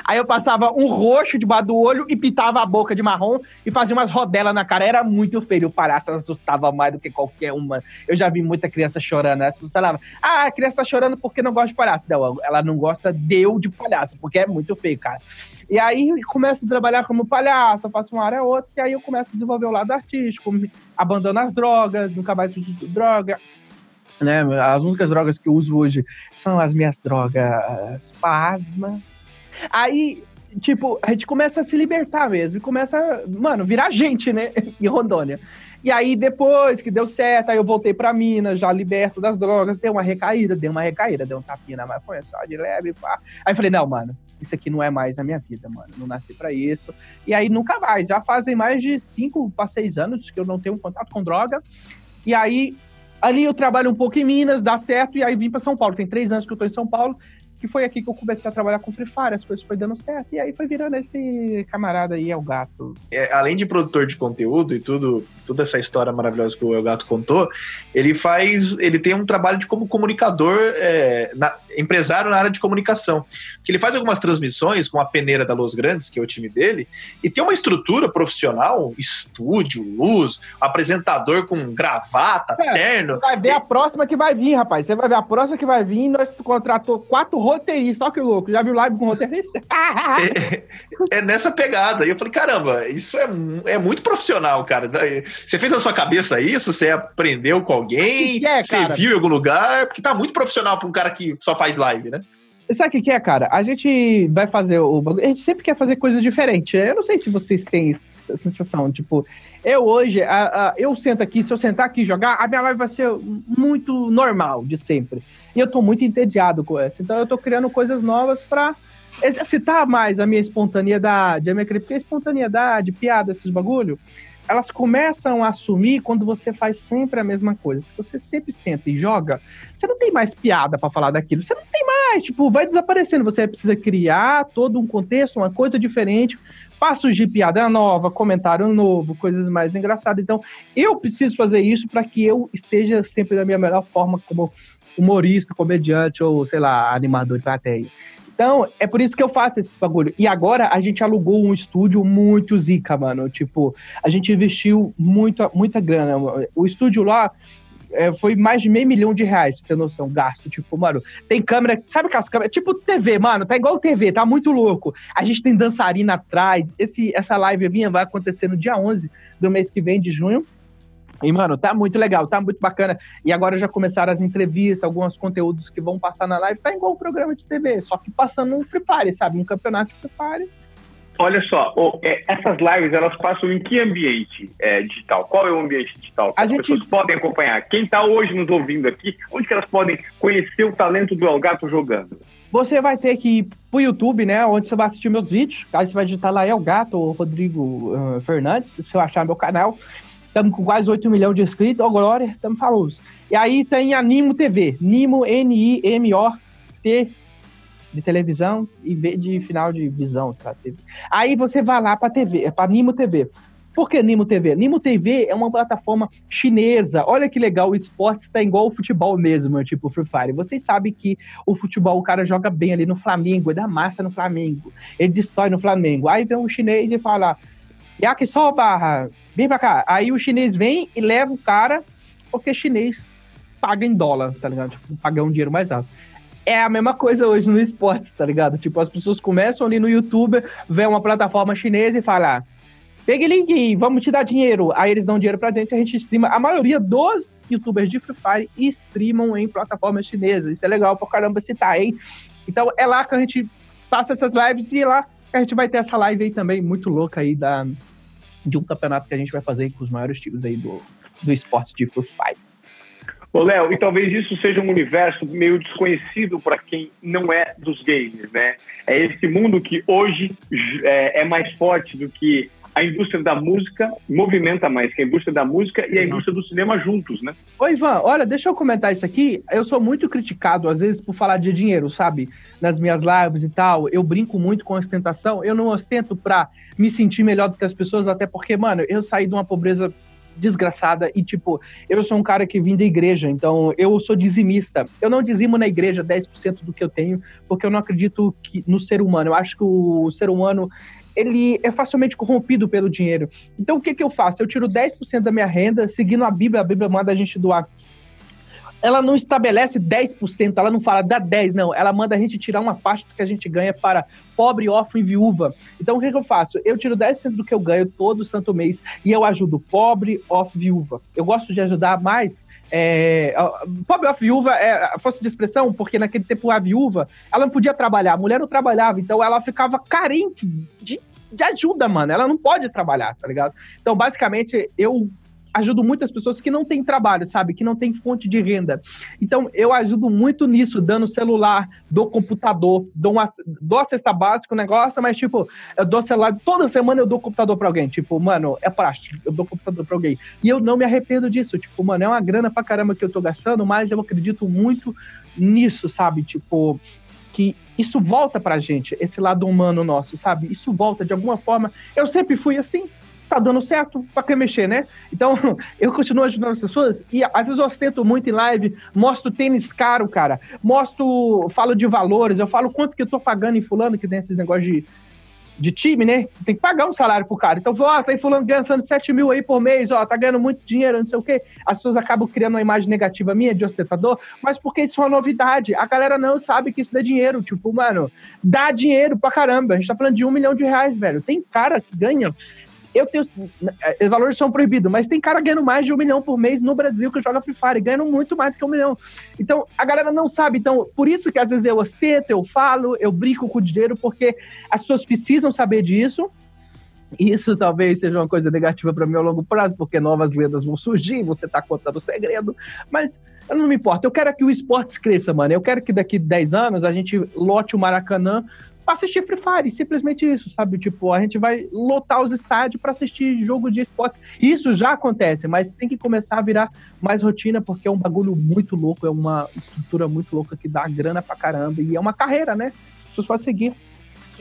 Speaker 4: Aí eu passava um roxo debaixo do olho e pintava a boca de marrom e fazia umas rodelas na cara. Era muito feio. O palhaço assustava mais do que qualquer uma. Eu já vi muita criança chorando. Né? As pessoas falavam, ah, a criança tá chorando porque não gosta de palhaço. Não, ela não gosta de eu de palhaço, porque é muito feio, cara. E aí começo a trabalhar como palhaço, faço uma área ou outra, e aí eu começo a desenvolver o lado artístico, abandono as drogas, nunca mais uso droga. Né? As únicas drogas que eu uso hoje são as minhas drogas pasma. Aí, tipo, a gente começa a se libertar mesmo, e começa, mano, virar gente, né, em Rondônia. E aí, depois que deu certo, aí eu voltei pra Minas, já liberto das drogas, deu uma recaída, deu uma recaída, deu um tapinha na maconha só de leve, pá. Aí falei, não, mano, isso aqui não é mais a minha vida, mano, não nasci pra isso. E aí, nunca mais, já fazem mais de cinco para seis anos que eu não tenho contato com droga. E aí, ali eu trabalho um pouco em Minas, dá certo, e aí vim para São Paulo. Tem três anos que eu tô em São Paulo, que foi aqui que eu comecei a trabalhar com Free Fire, as coisas foi dando certo, e aí foi virando esse camarada aí, é o gato.
Speaker 3: É, além de produtor de conteúdo e tudo, toda essa história maravilhosa que o El Gato contou, ele faz, ele tem um trabalho de como comunicador, é, na, empresário na área de comunicação. Que ele faz algumas transmissões com a peneira da Los Grandes, que é o time dele, e tem uma estrutura profissional, estúdio, luz, apresentador com gravata, é, terno.
Speaker 4: Vai ver e... a próxima que vai vir, rapaz. Você vai ver a próxima que vai vir, nós contratou quatro roteirista, olha que louco, já viu live com roteirista?
Speaker 3: é, é, nessa pegada. E eu falei, caramba, isso é, é muito profissional, cara. Você fez na sua cabeça isso? Você aprendeu com alguém? Que é, você viu em algum lugar? Porque tá muito profissional pra um cara que só faz live, né?
Speaker 4: Sabe o que é, cara? A gente vai fazer o. A gente sempre quer fazer coisas diferentes. Eu não sei se vocês têm essa sensação. Tipo, eu hoje, a, a, eu sento aqui, se eu sentar aqui e jogar, a minha live vai ser muito normal de sempre. E eu tô muito entediado com essa. Então eu tô criando coisas novas pra exercitar mais a minha espontaneidade, a minha porque a espontaneidade, piada, esses bagulho, elas começam a assumir quando você faz sempre a mesma coisa. Se você sempre senta e joga, você não tem mais piada para falar daquilo. Você não tem mais, tipo, vai desaparecendo. Você precisa criar todo um contexto, uma coisa diferente passos de piada nova, comentário novo, coisas mais engraçadas. Então, eu preciso fazer isso para que eu esteja sempre da minha melhor forma como humorista, comediante ou, sei lá, animador de plateia. Então, é por isso que eu faço esse bagulho. E agora a gente alugou um estúdio muito zica, mano. Tipo, a gente investiu muita, muita grana. O estúdio lá é, foi mais de meio milhão de reais, pra ter noção, gasto. Tipo, mano, tem câmera, sabe aquelas câmeras? Tipo TV, mano, tá igual TV, tá muito louco. A gente tem dançarina atrás. Esse, essa live minha vai acontecer no dia 11 do mês que vem, de junho. E, mano, tá muito legal, tá muito bacana. E agora já começaram as entrevistas, alguns conteúdos que vão passar na live. Tá igual um programa de TV, só que passando um Free Fire, sabe? Um campeonato de Free Fire.
Speaker 2: Olha só, é, essas lives elas passam em que ambiente é, digital? Qual é o ambiente digital? Que as gente... pessoas podem acompanhar. Quem está hoje nos ouvindo aqui, onde que elas podem conhecer o talento do Elgato jogando?
Speaker 4: Você vai ter que ir pro YouTube, né? Onde você vai assistir meus vídeos. Aí você vai digitar lá Elgato ou Rodrigo uh, Fernandes, se você achar meu canal. Estamos com quase 8 milhões de inscritos, ó, oh, Glória, estamos famosos. E aí tem a Nimo TV, Nimo, N-I-M-O-T, de televisão e de final de visão. Tá? Aí você vai lá para TV, é para Nimo TV. Por que Nimo TV? Nimo TV é uma plataforma chinesa. Olha que legal, o esporte está igual o futebol mesmo, tipo Free Fire. Vocês sabem que o futebol, o cara joga bem ali no Flamengo, ele dá massa no Flamengo, ele destrói no Flamengo. Aí vem um chinês e fala, Yakisoba, vem pra cá. Aí o chinês vem e leva o cara, porque chinês paga em dólar, tá ligado? Tipo, paga um dinheiro mais alto. É a mesma coisa hoje no esporte, tá ligado? Tipo, as pessoas começam ali no YouTube, vê uma plataforma chinesa e falam, ah, pegue link, vamos te dar dinheiro. Aí eles dão dinheiro pra gente, a gente streama. A maioria dos youtubers de Free Fire streamam em plataformas chinesas. Isso é legal pra caramba citar, hein? Então é lá que a gente passa essas lives e é lá que a gente vai ter essa live aí também, muito louca aí da, de um campeonato que a gente vai fazer com os maiores times aí do, do esporte de Free Fire.
Speaker 2: Ô, Léo, e talvez isso seja um universo meio desconhecido para quem não é dos games, né? É esse mundo que hoje é, é, mais forte do que a indústria da música, movimenta mais que a indústria da música e a indústria do cinema juntos, né?
Speaker 4: Ô, Ivan, olha, deixa eu comentar isso aqui. Eu sou muito criticado, às vezes, por falar de dinheiro, sabe? Nas minhas lives e tal. Eu brinco muito com ostentação. Eu não ostento pra me sentir melhor do que as pessoas, até porque, mano, eu saí de uma pobreza desgraçada e, tipo, eu sou um cara que vim da igreja, então eu sou dizimista. Eu não dizimo na igreja 10% do que eu tenho, porque eu não acredito que, no ser humano. Eu acho que o ser humano ele é facilmente corrompido pelo dinheiro. Então o que, que eu faço? Eu tiro 10% da minha renda, seguindo a Bíblia, a Bíblia manda a gente doar ela não estabelece 10%, ela não fala dá 10, não. Ela manda a gente tirar uma parte que a gente ganha para pobre, órfão e viúva. Então o que, que eu faço? Eu tiro 10% do que eu ganho todo santo mês e eu ajudo pobre, órfão e viúva. Eu gosto de ajudar mais é, pobre a viúva é força de expressão, porque naquele tempo a viúva, ela não podia trabalhar, a mulher não trabalhava, então ela ficava carente de, de ajuda, mano. Ela não pode trabalhar, tá ligado? Então, basicamente, eu ajudo muitas pessoas que não têm trabalho, sabe? Que não têm fonte de renda. Então, eu ajudo muito nisso, dando celular, do computador, dou, uma, dou a cesta básica, o negócio, mas, tipo, eu dou celular, toda semana eu dou computador pra alguém. Tipo, mano, é prático, eu dou computador pra alguém. E eu não me arrependo disso. Tipo, mano, é uma grana pra caramba que eu tô gastando, mas eu acredito muito nisso, sabe? Tipo, que isso volta pra gente, esse lado humano nosso, sabe? Isso volta de alguma forma. Eu sempre fui assim, tá dando certo, pra que mexer, né? Então, eu continuo ajudando as pessoas e às vezes eu ostento muito em live, mostro tênis caro, cara, mostro, falo de valores, eu falo quanto que eu tô pagando em fulano, que tem esses negócios de, de time, né? Tem que pagar um salário pro cara. Então, ó, tá em fulano ganhando 7 mil aí por mês, ó, tá ganhando muito dinheiro, não sei o quê. As pessoas acabam criando uma imagem negativa minha de ostentador, mas porque isso é uma novidade. A galera não sabe que isso dá dinheiro. Tipo, mano, dá dinheiro pra caramba. A gente tá falando de um milhão de reais, velho. Tem cara que ganha eu tenho. Os valores são proibidos, mas tem cara ganhando mais de um milhão por mês no Brasil que joga Free Fire, ganhando muito mais que um milhão. Então, a galera não sabe. Então, por isso que às vezes eu ostento, eu falo, eu brinco com o dinheiro, porque as pessoas precisam saber disso. Isso talvez seja uma coisa negativa para mim ao longo prazo, porque novas lendas vão surgir, você tá contando o segredo, mas eu não me importa. Eu quero que o esportes cresça, mano. Eu quero que daqui 10 anos a gente lote o Maracanã pra assistir Free Fire, simplesmente isso, sabe? Tipo, a gente vai lotar os estádios para assistir jogo de esporte. Isso já acontece, mas tem que começar a virar mais rotina, porque é um bagulho muito louco, é uma estrutura muito louca que dá grana pra caramba, e é uma carreira, né? As pessoas podem seguir.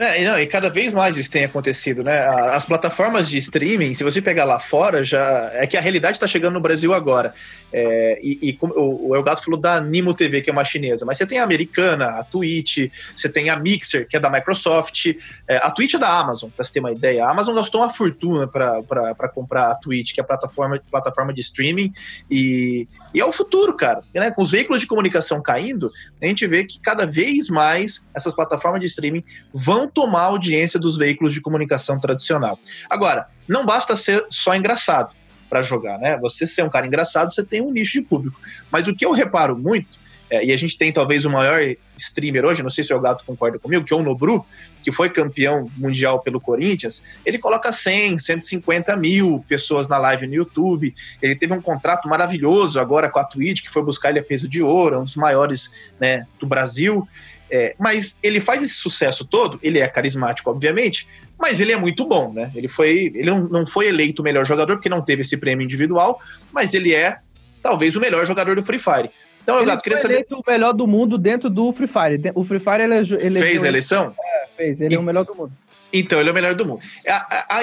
Speaker 3: É, não, e cada vez mais isso tem acontecido, né? As plataformas de streaming, se você pegar lá fora, já é que a realidade está chegando no Brasil agora. É, e, e o, o Elgato falou da Nimo TV, que é uma chinesa, mas você tem a americana, a Twitch, você tem a Mixer, que é da Microsoft, é, a Twitch é da Amazon, para você ter uma ideia. A Amazon gastou uma fortuna para comprar a Twitch, que é a plataforma, plataforma de streaming, e, e é o futuro, cara. Né? Com os veículos de comunicação caindo, a gente vê que cada vez mais essas plataformas de streaming vão tomar a audiência dos veículos de comunicação tradicional. Agora, não basta ser só engraçado para jogar, né? Você ser um cara engraçado, você tem um nicho de público. Mas o que eu reparo muito é, e a gente tem talvez o maior streamer hoje, não sei se o Gato concorda comigo, que é o Nobru, que foi campeão mundial pelo Corinthians, ele coloca 100, 150 mil pessoas na live no YouTube. Ele teve um contrato maravilhoso agora com a Twitch, que foi buscar ele a peso de ouro, um dos maiores né, do Brasil. É, mas ele faz esse sucesso todo, ele é carismático, obviamente, mas ele é muito bom, né? Ele foi, ele não, não foi eleito o melhor jogador porque não teve esse prêmio individual, mas ele é talvez o melhor jogador do Free Fire.
Speaker 4: Então, ele Gato, queria saber. eleito o melhor do mundo dentro do Free Fire. O Free Fire ele, ele
Speaker 3: fez a eleição?
Speaker 4: É, fez. Ele e... é o melhor do mundo.
Speaker 3: Então, ele é o melhor do mundo.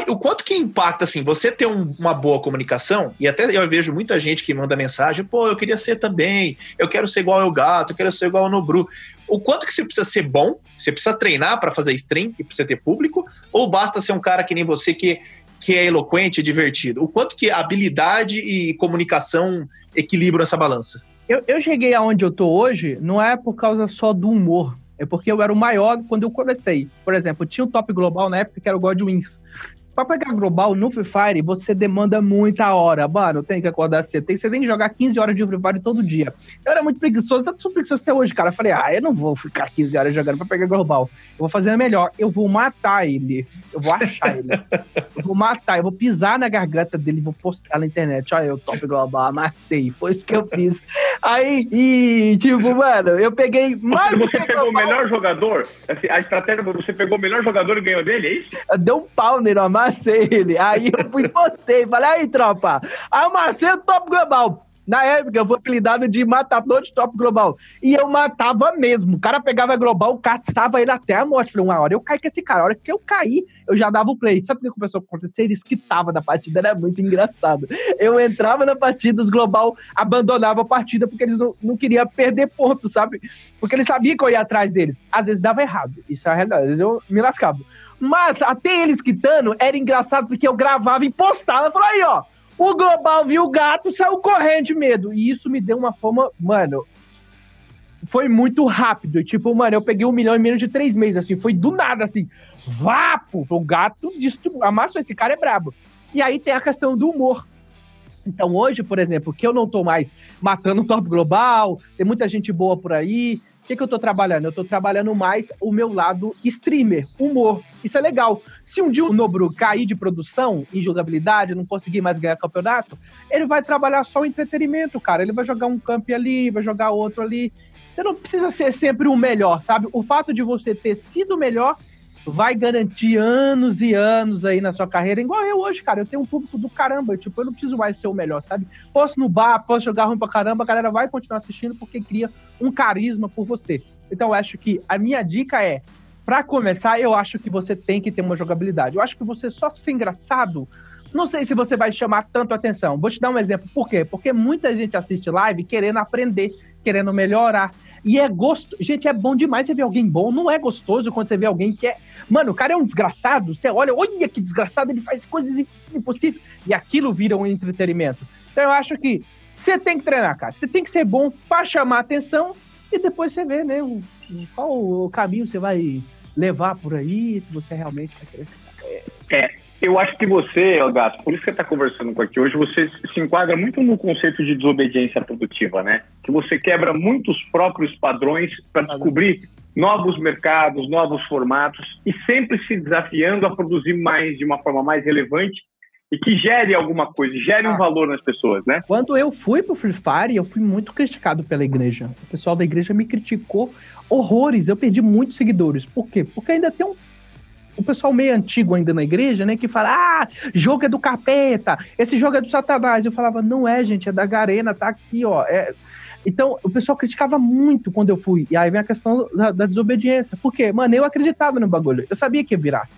Speaker 3: o quanto que impacta, assim, você ter um, uma boa comunicação, e até eu vejo muita gente que manda mensagem, pô, eu queria ser também, eu quero ser igual ao Gato, eu quero ser igual ao Nobru. O quanto que você precisa ser bom, você precisa treinar para fazer stream e precisa ter público, ou basta ser um cara que nem você que, que é eloquente e divertido? O quanto que habilidade e comunicação equilibram essa balança?
Speaker 4: Eu, eu cheguei aonde eu tô hoje, não é por causa só do humor. É porque eu era o maior quando eu comecei. Por exemplo, tinha um top global na época que era o Godwins. Pra pegar global no Free Fire, você demanda muita hora. Mano, tem que acordar cedo. Tem, você tem que jogar 15 horas de Free Fire todo dia. Eu era muito preguiçoso, eu sou preguiçoso até hoje, cara. Eu falei, ah, eu não vou ficar 15 horas jogando pra pegar global. Eu vou fazer melhor. Eu vou matar ele. Eu vou achar ele. Eu vou matar, eu vou pisar na garganta dele, vou postar na internet. Olha, eu top global, amassei. Foi isso que eu fiz. Aí, e, tipo, mano, eu peguei mais.
Speaker 2: Você pegou o melhor jogador? Assim, a estratégia, você pegou o melhor jogador e ganhou dele, é isso?
Speaker 4: Deu um pau nele, amassei amassei ele. Aí eu fui postei, falei, aí, tropa, amassei o top global. Na época, eu fui apelidado de matador de top global. E eu matava mesmo. O cara pegava global, caçava ele até a morte. Falei, uma hora eu caí com esse cara. A hora que eu caí, eu já dava o play. Sabe o que começou a acontecer? Ele esquitava da partida, era muito engraçado. Eu entrava na partida, os global abandonavam a partida porque eles não, não queriam perder ponto, sabe? Porque eles sabiam que eu ia atrás deles. Às vezes dava errado. Isso é a realidade. Às vezes eu me lascava. Mas até eles quitando, era engraçado porque eu gravava e postava. Falei, aí, ó, O Global viu o gato, saiu correndo de medo. E isso me deu uma fama, mano. Foi muito rápido. Tipo, mano, eu peguei um milhão em menos de três meses, assim. Foi do nada, assim. Vapo! O gato destruiu. Amassou, esse cara é brabo. E aí tem a questão do humor. Então hoje, por exemplo, que eu não tô mais matando o top global, tem muita gente boa por aí, que, que eu tô trabalhando? Eu tô trabalhando mais o meu lado streamer, humor. Isso é legal. Se um dia o Nobru cair de produção em jogabilidade, não conseguir mais ganhar campeonato, ele vai trabalhar só o entretenimento, cara. Ele vai jogar um camp ali, vai jogar outro ali. Você não precisa ser sempre o melhor, sabe? O fato de você ter sido melhor vai garantir anos e anos aí na sua carreira, igual eu hoje, cara. Eu tenho um público do caramba, tipo, eu não preciso mais ser o melhor, sabe? Posso no bar, posso jogar ruim pra caramba, a galera vai continuar assistindo porque cria um carisma por você. Então eu acho que a minha dica é, para começar, eu acho que você tem que ter uma jogabilidade. Eu acho que você só ser engraçado, não sei se você vai chamar tanto atenção. Vou te dar um exemplo. Por quê? Porque muita gente assiste live querendo aprender, querendo melhorar. E é gosto. Gente, é bom demais você ver alguém bom. Não é gostoso quando você vê alguém que é. Mano, o cara é um desgraçado. Você olha, olha que desgraçado, ele faz coisas impossíveis. E aquilo vira um entretenimento. Então eu acho que você tem que treinar, cara. Você tem que ser bom para chamar atenção e depois você vê, né? O, qual o caminho você vai levar por aí, se você realmente vai querer
Speaker 2: É, eu acho que você, Gato, por isso que você está conversando com aqui hoje, você se enquadra muito no conceito de desobediência produtiva, né? Que você quebra muitos próprios padrões para descobrir novos mercados, novos formatos e sempre se desafiando a produzir mais de uma forma mais relevante e que gere alguma coisa, gere um ah. valor nas pessoas, né?
Speaker 4: Quando eu fui pro Free Fire, eu fui muito criticado pela igreja. O pessoal da igreja me criticou horrores. Eu perdi muitos seguidores. Por quê? Porque ainda tem um o pessoal meio antigo ainda na igreja, né, que fala: "Ah, jogo é do capeta, esse jogo é do Satanás". Eu falava: "Não é, gente, é da Garena, tá aqui, ó". É... Então, o pessoal criticava muito quando eu fui. E aí vem a questão da, da desobediência. Por quê? Mano, eu acreditava no bagulho. Eu sabia que ia virar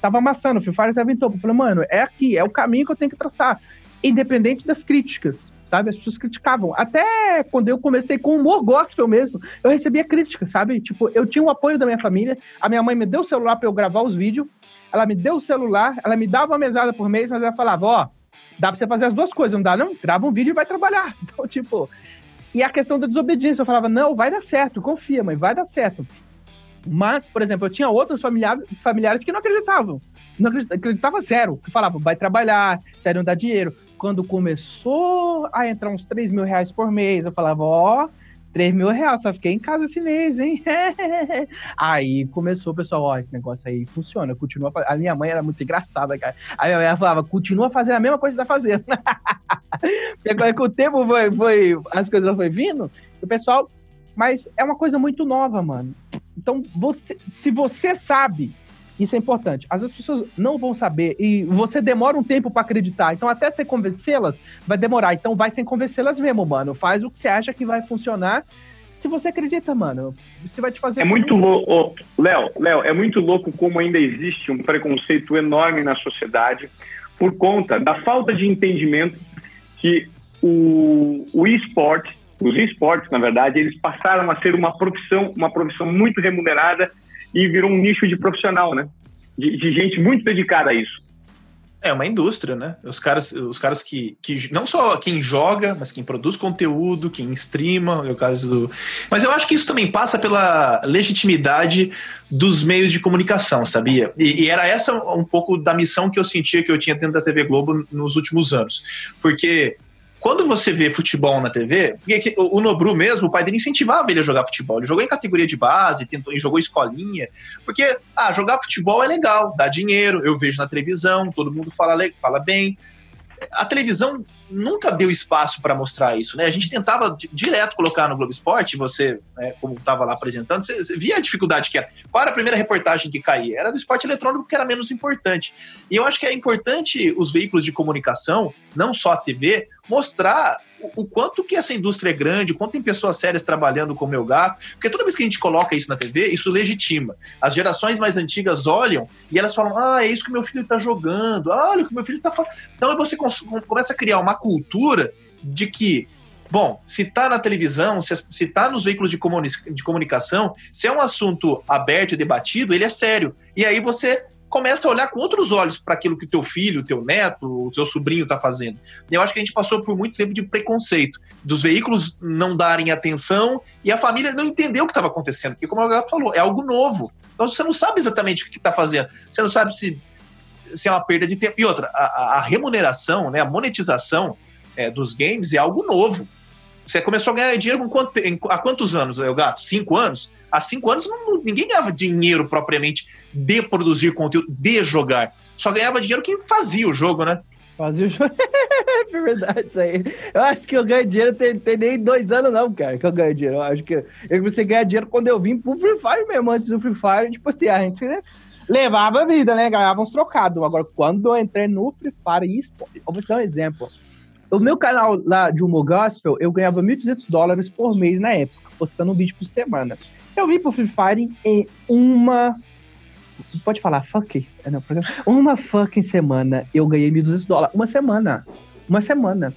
Speaker 4: tava amassando, o Free Fire tava em. Eu falei, mano, é aqui, é o caminho que eu tenho que traçar. Independente das críticas, sabe? As pessoas criticavam. Até quando eu comecei com humor gospel mesmo, eu recebia crítica, sabe? Tipo, eu tinha o apoio da minha família, a minha mãe me deu o celular para eu gravar os vídeos, ela me deu o celular, ela me dava uma mesada por mês, mas ela falava, ó, oh, dá pra você fazer as duas coisas, não dá não? Grava um vídeo e vai trabalhar. Então, tipo... E a questão da desobediência, eu falava, não, vai dar certo, confia, mãe, vai dar certo. Mas, por exemplo, eu tinha outros familiares, familiares que não acreditavam. Não acreditavam, acreditava zero. Que falavam, vai trabalhar, sério, não dá dinheiro. Quando começou a entrar uns 3 mil reais por mês, eu falava, ó, oh, 3 mil reais, só fiquei em casa esse mês, hein? aí começou pessoal, ó, esse negócio aí funciona, continua A minha mãe era muito engraçada, cara. Aí minha mãe falava, continua fazendo a mesma coisa que tá fazendo. Porque com o tempo foi, foi, as coisas foram vindo, o pessoal. Mas é uma coisa muito nova, mano. Então, você, se você sabe, isso é importante. Às vezes as pessoas não vão saber e você demora um tempo para acreditar. Então, até você convencê-las, vai demorar. Então, vai sem convencê-las mesmo, mano. Faz o que você acha que vai funcionar. Se você acredita, mano, você vai te fazer.
Speaker 2: É muito louco, Léo. Léo, é muito louco como ainda existe um preconceito enorme na sociedade por conta da falta de entendimento que o, o esporte os esportes, na verdade, eles passaram a ser uma profissão, uma profissão muito remunerada e virou um nicho de profissional, né? De, de gente muito dedicada a isso.
Speaker 3: É uma indústria, né? Os caras, os caras que, que não só quem joga, mas quem produz conteúdo, quem streama, é o caso do. Mas eu acho que isso também passa pela legitimidade dos meios de comunicação, sabia? E, e era essa um pouco da missão que eu sentia que eu tinha dentro da TV Globo nos últimos anos. Porque quando você vê futebol na TV, porque o Nobru mesmo, o pai dele incentivava ele a jogar futebol. Ele jogou em categoria de base, tentou, jogou escolinha, porque, ah, jogar futebol é legal, dá dinheiro, eu vejo na televisão, todo mundo fala, fala bem. A televisão nunca deu espaço para mostrar isso, né? A gente tentava direto colocar no Globo Esporte, você, né, como estava lá apresentando, você, você, via a dificuldade que era. Qual era a primeira reportagem que caía? Era do esporte eletrônico, que era menos importante. E eu acho que é importante os veículos de comunicação, não só a TV, mostrar o, o, quanto que essa indústria é grande, o quanto tem pessoas sérias trabalhando com o meu gato, porque toda vez que a gente coloca isso na TV, isso legitima. As gerações mais antigas olham e elas falam: ah, é isso que meu filho está jogando, ah, olha o que meu filho está falando. Então você começa a criar uma cultura de que Bom, se está na televisão, se está nos veículos de, comuni de comunicação, se é um assunto aberto e debatido, ele é sério. E aí você começa a olhar com outros olhos para aquilo que o teu filho, o teu neto, o teu sobrinho está fazendo. Eu acho que a gente passou por muito tempo de preconceito, dos veículos não darem atenção e a família não entender o que estava acontecendo, porque como o Gato falou, é algo novo. Então você não sabe exatamente o que está fazendo, você não sabe se, se é uma perda de tempo. E outra, a, a remuneração, né, a monetização é, dos games é algo novo. Você começou a ganhar dinheiro com quanto, em, há quantos anos, o gato? Cinco anos? Há cinco anos não, ninguém ganhava dinheiro propriamente de produzir conteúdo, de jogar. Só ganhava dinheiro quem fazia o jogo, né?
Speaker 4: Fazia o jogo. é verdade, isso aí. Eu acho que eu ganho dinheiro tem, tem nem dois anos, não, cara, que eu ganho dinheiro. Eu acho que eu comecei a ganhar dinheiro quando eu vim pro Free Fire mesmo. Antes do Free Fire, tipo assim, a gente né, levava a vida, né? Ganhava uns trocados. Agora, quando eu entrei no Free Fire, eu vou te dar um exemplo. O meu canal lá de Humo Gospel, eu ganhava 1.200 dólares por mês na época, postando um vídeo por semana. Eu vim pro Free Fire em uma. Pode falar, fuck. É, não, uma fucking semana eu ganhei 1.200 dólares. Uma semana. Uma semana.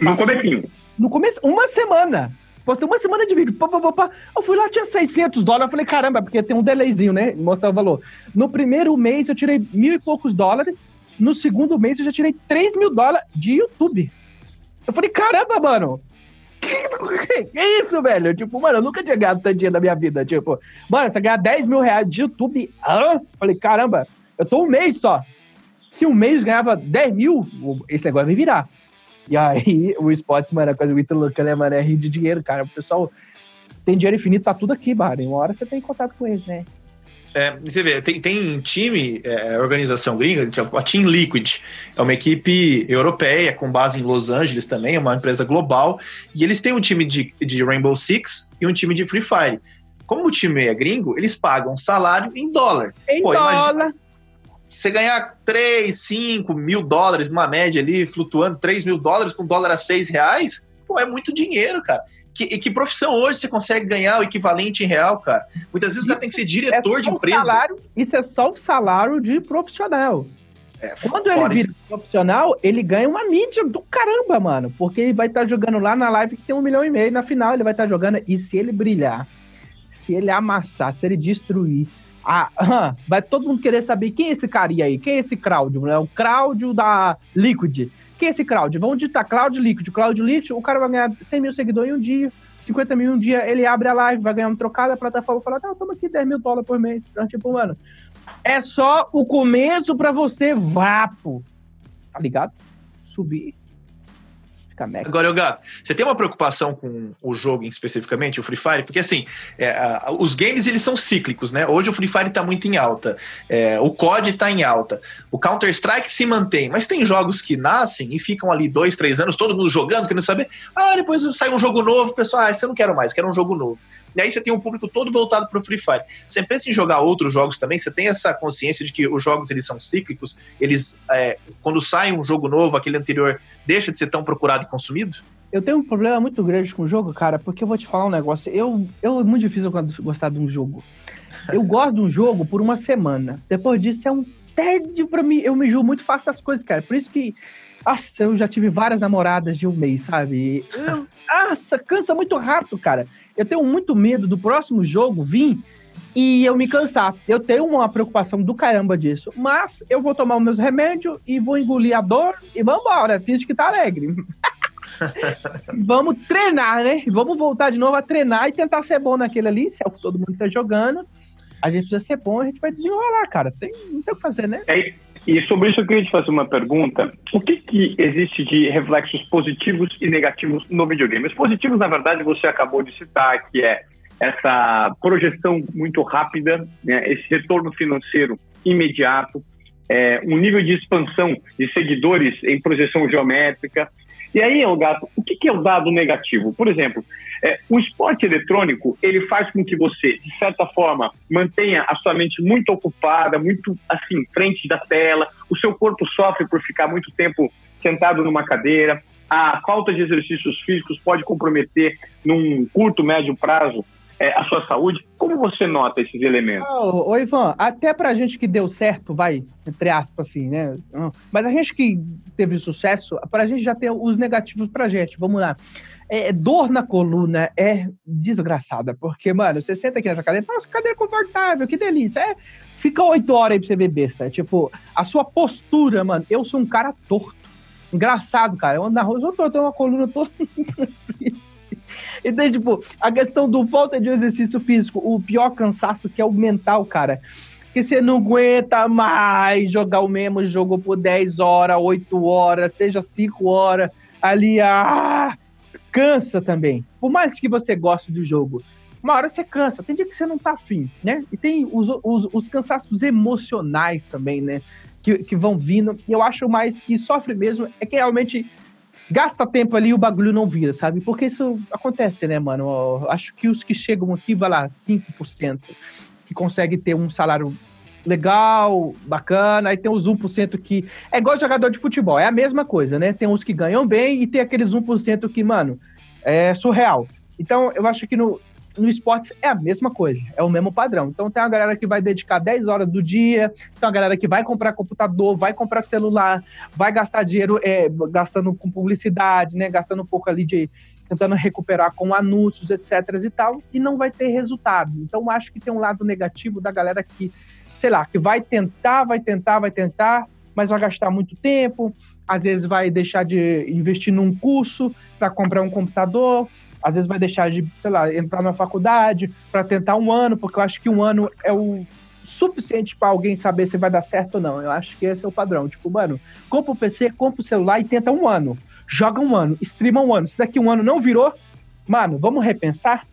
Speaker 2: No comecinho.
Speaker 4: No começo, uma semana. Postei uma semana de vídeo. Pá, pá, pá, Eu fui lá, tinha 600 dólares. Eu falei, caramba, porque tem um delayzinho, né? Mostrar o valor. No primeiro mês eu tirei mil e poucos dólares. No segundo mês eu já tirei 3 mil dólares de YouTube. Eu falei, caramba, mano. Que, isso, velho? Tipo, mano, eu nunca tinha ganhado tanto dinheiro na minha vida. Tipo, mano, você ganhar 10 mil reais de YouTube. Hã? Eu falei, caramba, eu tô um mês só. Se um mês ganhava 10 mil, esse negócio vai virar. E aí, o esportes, mano, é coisa muito louca, né, mano? É rir de dinheiro, cara. O pessoal tem dinheiro infinito, tá tudo aqui, mano. Uma hora você tem contato com eles, né?
Speaker 3: É, você vê, tem, tem time, é, organização gringa, tipo a Team Liquid, é uma equipe europeia com base em Los Angeles também, é uma empresa global, e eles têm um time de, de Rainbow Six e um time de Free Fire. Como o time é gringo, eles pagam salário em dólar.
Speaker 4: Em Pô, dólar. Imagina,
Speaker 3: você ganhar 3, 5 mil dólares, uma média ali, flutuando 3 mil dólares com dólar a 6 reais, pô, é muito dinheiro, cara. Que, que profissão hoje você consegue ganhar o equivalente em real, cara? Muitas vezes o cara tem que ser diretor é de empresa.
Speaker 4: Salário, isso é só o salário de profissional. É, Quando ele vira isso. profissional, ele ganha uma mídia do caramba, mano. Porque ele vai estar tá jogando lá na live que tem um milhão e meio. Na final, ele vai estar tá jogando. E se ele brilhar, se ele amassar, se ele destruir, ah, vai todo mundo querer saber quem é esse carinha aí, quem é esse Cláudio, é o Cláudio da Liquid. Quem é esse Cláudio? Vamos digitar Cláudio Líquido. Cláudio Líquido, o cara vai ganhar 100 mil seguidores em um dia, 50 mil em um dia, ele abre a live, vai ganhar um trocado, a plataforma fala, não, toma aqui 10 mil dólares por mês. Então, tipo, mano, é só o começo para você vapo. Tá ligado? Subir
Speaker 3: Agora, o Gato, você tem uma preocupação com o jogo especificamente, o Free Fire? Porque assim, é, os games eles são cíclicos, né? Hoje o Free Fire tá muito em alta, é, o COD tá em alta, o Counter-Strike se mantém, mas tem jogos que nascem e ficam ali dois, três anos, todo mundo jogando, querendo saber. Ah, depois sai um jogo novo, pessoal, ah, isso eu não quero mais, quero um jogo novo. E aí você tem um público todo voltado para o Free Fire. Você pensa em jogar outros jogos também? Você tem essa consciência de que os jogos eles são cíclicos? Eles, é, quando sai um jogo novo, aquele anterior deixa de ser tão procurado e consumido?
Speaker 4: Eu tenho um problema muito grande com o jogo, cara, porque eu vou te falar um negócio. Eu, eu é muito difícil gostar de um jogo. Eu gosto de um jogo por uma semana. Depois disso é um tédio pra mim. Eu me julgo muito fácil das coisas, cara. Por isso que nossa, eu já tive várias namoradas de um mês, sabe? Eu, nossa, cansa muito rápido, cara. Eu tenho muito medo do próximo jogo vir e eu me cansar. Eu tenho uma preocupação do caramba disso. Mas eu vou tomar os meus remédios e vou engolir a dor e vamos embora. Finge que tá alegre. vamos treinar, né? Vamos voltar de novo a treinar e tentar ser bom naquele ali, se é o que todo mundo tá jogando. A gente precisa ser bom, a gente vai desenrolar, cara. Tem, não tem o que fazer, né?
Speaker 2: É, e sobre isso eu queria te fazer uma pergunta. O que, que existe de reflexos positivos e negativos no videogame? Os positivos, na verdade, você acabou de citar, que é essa projeção muito rápida, né, esse retorno financeiro imediato, é, um nível de expansão de seguidores em projeção geométrica, e aí, Gato, o que é o dado negativo? Por exemplo, é, o esporte eletrônico, ele faz com que você, de certa forma, mantenha a sua mente muito ocupada, muito, assim, frente da tela, o seu corpo sofre por ficar muito tempo sentado numa cadeira, a falta de exercícios físicos pode comprometer, num curto, médio prazo, é, a sua saúde. Como você nota esses elementos?
Speaker 4: Ô, oh, Ivan, até pra gente que deu certo, vai, entre aspas, assim, né? Mas a gente que teve sucesso, pra gente já tem os negativos pra gente. Vamos lá. É, dor na coluna é desgraçada, porque, mano, você senta aqui nessa cadeira, nossa, cadeira confortável, que delícia. É, Fica oito horas aí pra você ver besta. Tipo, a sua postura, mano. Eu sou um cara torto. Engraçado, cara. Eu ando na rua, eu torto, tenho uma coluna toda. então, tipo, a questão do falta de exercício físico, o pior cansaço que é o mental, cara. Que você não aguenta mais jogar o mesmo jogo por 10 horas, 8 horas, seja 5 horas. Ali, ah, cansa também. Por mais que você goste do jogo, uma hora você cansa, tem dia que você não tá afim, né? E tem os, os, os cansaços emocionais também, né? Que, que vão vindo. E eu acho mais que sofre mesmo é que realmente gasta tempo ali e o bagulho não vira, sabe? Porque isso acontece, né, mano? Eu acho que os que chegam aqui, vai lá, 5%, que consegue ter um salário legal, bacana, aí tem os 1% que. É igual jogador de futebol, é a mesma coisa, né? Tem uns que ganham bem e tem aqueles 1% que, mano, é surreal. Então, eu acho que no, no esportes é a mesma coisa, é o mesmo padrão. Então tem uma galera que vai dedicar 10 horas do dia, tem uma galera que vai comprar computador, vai comprar celular, vai gastar dinheiro é, gastando com publicidade, né? Gastando um pouco ali de tentando recuperar com anúncios, etc. e tal, e não vai ter resultado. Então acho que tem um lado negativo da galera que, sei lá, que vai tentar, vai tentar, vai tentar, mas vai gastar muito tempo, às vezes vai deixar de investir num curso para comprar um computador, às vezes vai deixar de, sei lá, entrar na faculdade para tentar um ano, porque eu acho que um ano é o suficiente para alguém saber se vai dar certo ou não. Eu acho que esse é o padrão. Tipo, mano, compra o PC, compra o celular e tenta um ano. Joga um ano, streama um ano. Se daqui um ano não virou, mano, vamos repensar?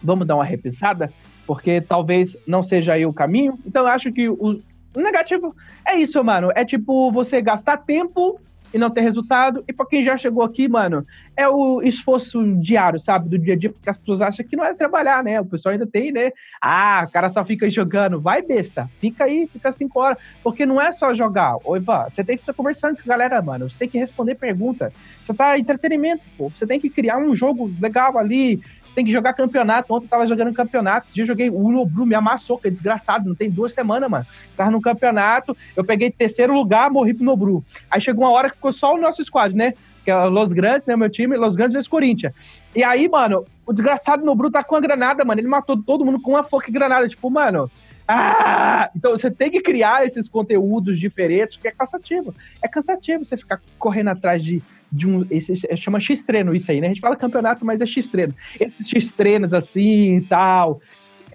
Speaker 4: Vamos dar uma repensada? Porque talvez não seja aí o caminho. Então eu acho que o, o negativo é isso, mano. É tipo você gastar tempo e não ter resultado. E para quem já chegou aqui, mano, é o esforço diário, sabe? Do dia a dia, porque as pessoas acham que não é trabalhar, né? O pessoal ainda tem, né? Ah, o cara só fica jogando. Vai, besta. Fica aí, fica cinco horas. Porque não é só jogar. Oi, vá. Você tem que estar conversando com a galera, mano. Você tem que responder pergunta. Você tá entretenimento, pô. Você tem que criar um jogo legal ali tem que jogar campeonato. Ontem eu tava jogando campeonato. Eu joguei o Nobru, me amassou, que é desgraçado. Não tem duas semanas, mano. Tava no campeonato, eu peguei terceiro lugar, morri pro Nobru. Aí chegou uma hora que ficou só o nosso squad, né? Que é Los Grandes, né? Meu time, Los Grandes vezes Corinthians. E aí, mano, o desgraçado Nobru tá com a granada, mano. Ele matou todo mundo com uma foca granada. Tipo, mano. Ah! Então você tem que criar esses conteúdos diferentes, que é cansativo. É cansativo você ficar correndo atrás de de um. Esse, chama X-treino isso aí, né? A gente fala campeonato, mas é X-treino. Esses X-treinos assim e tal.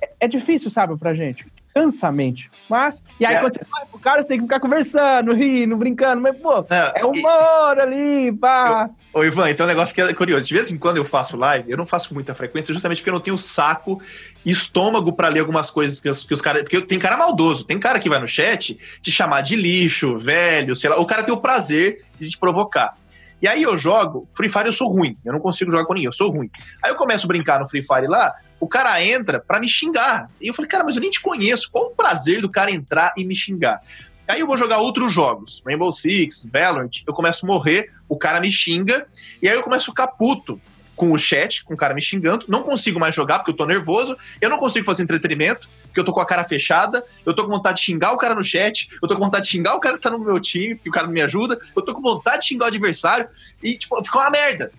Speaker 4: É, é, difícil, sabe, pra gente. Cansa a mente. Mas. E aí, é. quando você vai pro cara, você tem que ficar conversando, rindo, brincando. Mas, pô, é, é humor e... ali, pá.
Speaker 3: Ô, Ivan, então um negócio que é curioso. De vez em quando eu faço live, eu não faço com muita frequência, justamente porque eu não tenho saco e estômago para ler algumas coisas que os, que os caras. Porque tem cara maldoso, tem cara que vai no chat te chamar de lixo, velho, sei lá. O cara tem o prazer de te provocar. E aí eu jogo, Free Fire eu sou ruim, eu não consigo jogar com ninguém, eu sou ruim. Aí eu começo a brincar no Free Fire lá, o cara entra para me xingar. E eu falei, cara, mas eu nem te conheço, qual o prazer do cara entrar e me xingar? Aí eu vou jogar outros jogos, Rainbow Six, Valorant, eu começo a morrer, o cara me xinga, e aí eu começo a ficar puto com o chat, com o cara me xingando, não consigo mais jogar porque eu tô nervoso, eu não consigo fazer entretenimento, porque eu tô com a cara fechada, eu tô com vontade de xingar o cara no chat, eu tô com vontade de xingar o cara que tá no meu time, porque o cara não me ajuda, eu tô com vontade de xingar o adversário, e, tipo, fica uma merda.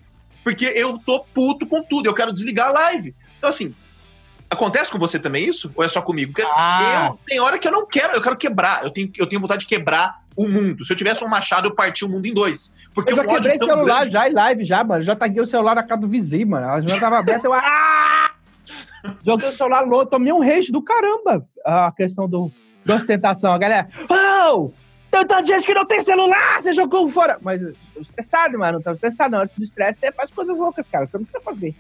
Speaker 3: Porque eu tô puto com tudo, eu quero desligar a live. Então, assim, Acontece com você também isso? Ou é só comigo? Porque ah. eu tem hora que eu não quero, eu quero quebrar. Eu tenho, eu tenho vontade de quebrar o mundo. Se eu tivesse um machado, eu partia o mundo em dois. Porque
Speaker 4: eu já quebrei o celular grande... já em live, já, mano. Já taguei o celular na casa do vizinho, mano. A janela tava aberta, eu. Ah! Joguei o celular louco, tomei um rage do caramba. A questão do, da ostentação. A galera. Oh! Tanta gente que não tem celular, você jogou fora. Mas estressado, mano. Não estressado, não. Antes do estresse, você faz coisas loucas, cara. Você não precisa fazer.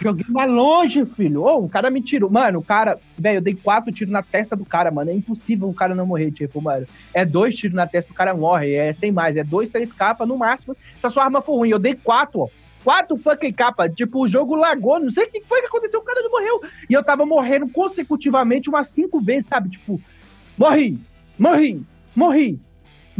Speaker 4: Joguei mais longe, filho. Oh, o cara me tirou. Mano, o cara. Velho, eu dei quatro tiros na testa do cara, mano. É impossível o cara não morrer, tipo, mano. É dois tiros na testa, o cara morre. É sem mais. É dois, três capas no máximo. Se a sua arma for ruim, eu dei quatro, ó. Quatro fucking capas. Tipo, o jogo lagou. Não sei o que foi que aconteceu. O cara não morreu. E eu tava morrendo consecutivamente umas cinco vezes, sabe? Tipo, morri, morri, morri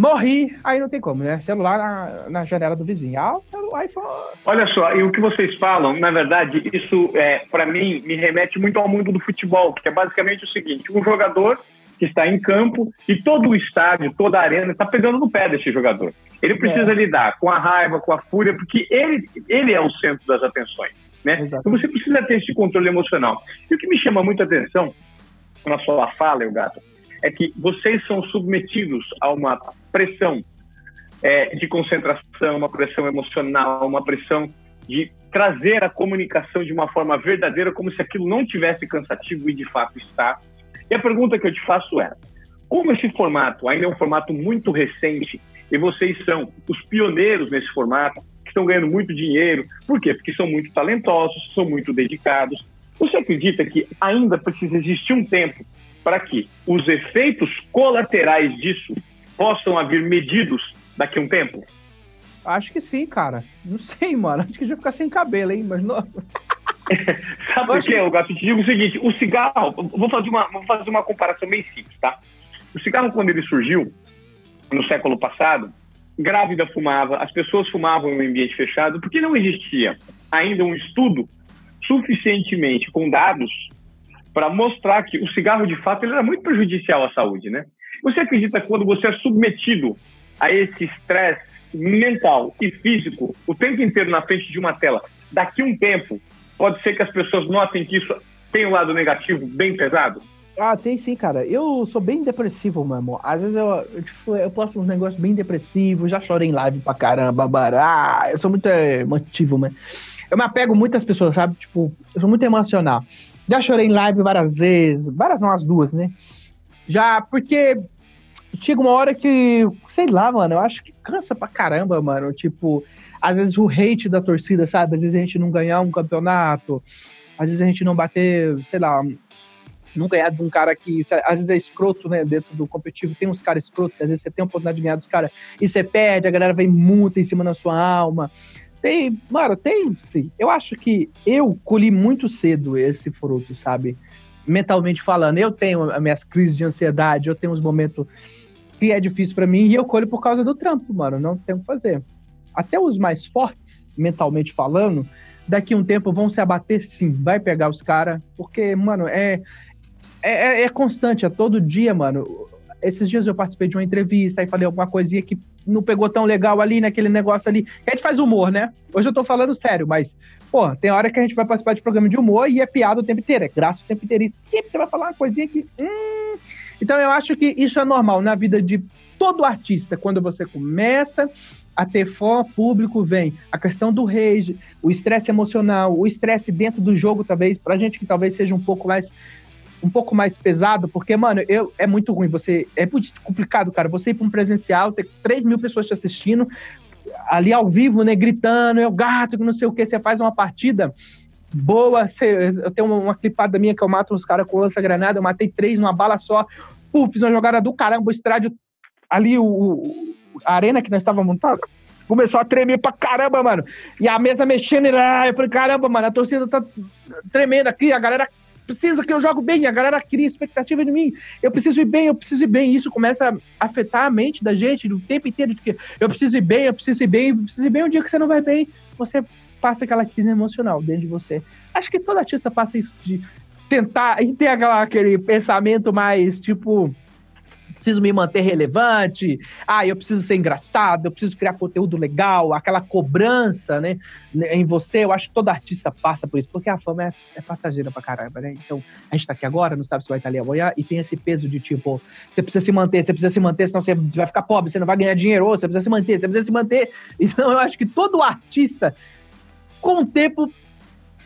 Speaker 4: morri, aí não tem como, né? Celular na, na janela do vizinho. Ah, o iPhone.
Speaker 2: Olha só, e o que vocês falam, na verdade, isso, é, para mim, me remete muito ao mundo do futebol, que é basicamente o seguinte: um jogador que está em campo e todo o estádio, toda a arena está pegando no pé desse jogador. Ele precisa é. lidar com a raiva, com a fúria, porque ele, ele é o centro das atenções. Né? Então você precisa ter esse controle emocional. E o que me chama muita atenção na sua fala, gato é que vocês são submetidos a uma pressão é, de concentração, uma pressão emocional, uma pressão de trazer a comunicação de uma forma verdadeira, como se aquilo não tivesse cansativo e de fato está. E a pergunta que eu te faço é: como esse formato ainda é um formato muito recente e vocês são os pioneiros nesse formato, que estão ganhando muito dinheiro, por quê? Porque são muito talentosos, são muito dedicados. Você acredita que ainda precisa existir um tempo para que os efeitos colaterais disso possam vir medidos daqui a um tempo?
Speaker 4: Acho que sim, cara. Não sei, mano. Acho que já ficar sem cabelo, hein? Mas não.
Speaker 2: Sabe por quê. Gato? Te digo o seguinte: o cigarro, vou fazer, uma, vou fazer uma comparação bem simples, tá? O cigarro, quando ele surgiu, no século passado, grávida fumava, as pessoas fumavam em ambiente fechado, porque não existia ainda um estudo suficientemente com dados para mostrar que o cigarro, de fato, ele era muito prejudicial à saúde, né? Você acredita que quando você é submetido a esse estresse mental e físico o tempo inteiro na frente de uma tela, daqui a um tempo, pode ser que as pessoas notem que isso tem um lado negativo bem pesado?
Speaker 4: Ah, tem sim, cara. Eu sou bem depressivo, mesmo. Às vezes eu, eu, tipo, eu posto uns negócios bem depressivos, já chorei em live pra caramba, bará. Eu sou muito emotivo, mano. Eu me apego muito às pessoas, sabe? Tipo, eu sou muito emocional. Já chorei em live várias vezes, várias não, as duas, né? Já, porque chega uma hora que, sei lá, mano, eu acho que cansa pra caramba, mano. Tipo, às vezes o hate da torcida, sabe? Às vezes a gente não ganhar um campeonato, às vezes a gente não bater, sei lá, não ganhar de um cara que às vezes é escroto, né? Dentro do competitivo, tem uns caras escrotos, às vezes você tem a oportunidade de ganhar dos caras e você perde, a galera vem multa em cima da sua alma. Tem, mano, tem sim. Eu acho que eu colhi muito cedo esse fruto, sabe? Mentalmente falando, eu tenho as minhas crises de ansiedade, eu tenho uns momentos que é difícil para mim e eu colho por causa do trampo, mano. Não tem o que fazer. Até os mais fortes, mentalmente falando, daqui um tempo vão se abater sim. Vai pegar os caras, porque, mano, é, é, é, constante, é todo dia, mano. Esses dias eu participei de uma entrevista e falei alguma coisinha que não pegou tão legal ali naquele negócio ali. A gente faz humor, né? Hoje eu tô falando sério, mas, pô, tem hora que a gente vai participar de programa de humor e é piada o tempo inteiro, é graça o tempo inteiro. E sempre você vai falar uma coisinha que. Hum, então eu acho que isso é normal na vida de todo artista. Quando você começa a fã, público, vem a questão do rage, o estresse emocional, o estresse dentro do jogo, talvez, pra gente que talvez seja um pouco mais um pouco mais pesado, porque, mano, eu, é muito ruim. Você. É muito complicado, cara. Você ir pra um presencial, ter 3 mil pessoas te assistindo, ali ao vivo, né? Gritando, eu gato, que não sei o que. Você faz uma partida boa. eu tenho uma, uma, clipada minha que eu mato uns caras com lança-granada, eu matei três numa bala só. Pô, fiz uma jogada do caramba, o estádio ali, o, a arena que nós estávamos montada, começou a tremer pra caramba, mano. E a mesa mexendo, e lá, eu falei, caramba, mano, a torcida tá tremendo aqui, a galera precisa que eu jogo bem, a galera cria expectativa de mim, eu preciso ir bem, eu preciso ir bem, isso começa a afetar a mente da gente o tempo inteiro, de que eu preciso ir bem, eu preciso ir bem, eu preciso ir bem, um dia que você não vai bem, você passa aquela crise emocional dentro de você. Acho que toda artista passa isso de tentar e ter aquela, aquele pensamento mais tipo preciso me manter relevante, ah, eu preciso ser engraçado, eu preciso criar conteúdo legal, aquela cobrança, né, em você, eu acho que todo artista passa por isso, porque a fama é, é passageira pra caramba, né, então a gente tá aqui agora, não sabe se vai estar ali amanhã, e tem esse peso de tipo, você precisa se manter, você precisa se manter, senão você vai ficar pobre, você não vai ganhar dinheiro, ou você precisa se manter, você precisa se manter, então eu acho que todo artista com o tempo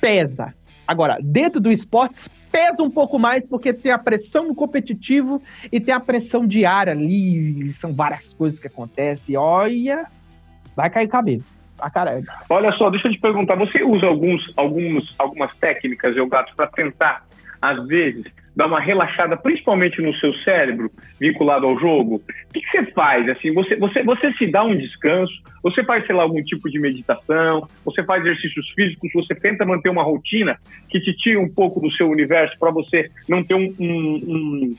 Speaker 4: pesa. Agora, dentro do esportes, pesa um pouco mais porque tem a pressão no competitivo e tem a pressão diária ali. São várias coisas que acontecem. Olha, vai cair cabelo. A cara...
Speaker 2: Olha só, deixa eu te perguntar: você usa alguns, alguns, algumas técnicas, gato, para tentar, às vezes, dar uma relaxada, principalmente no seu cérebro, vinculado ao jogo? O que, que, você faz? Assim, você, você, você se dá um descanso? Você faz, sei lá, algum tipo de meditação? Você faz exercícios físicos? Você tenta manter uma rotina que te tire um pouco do seu universo para você não ter um, um, um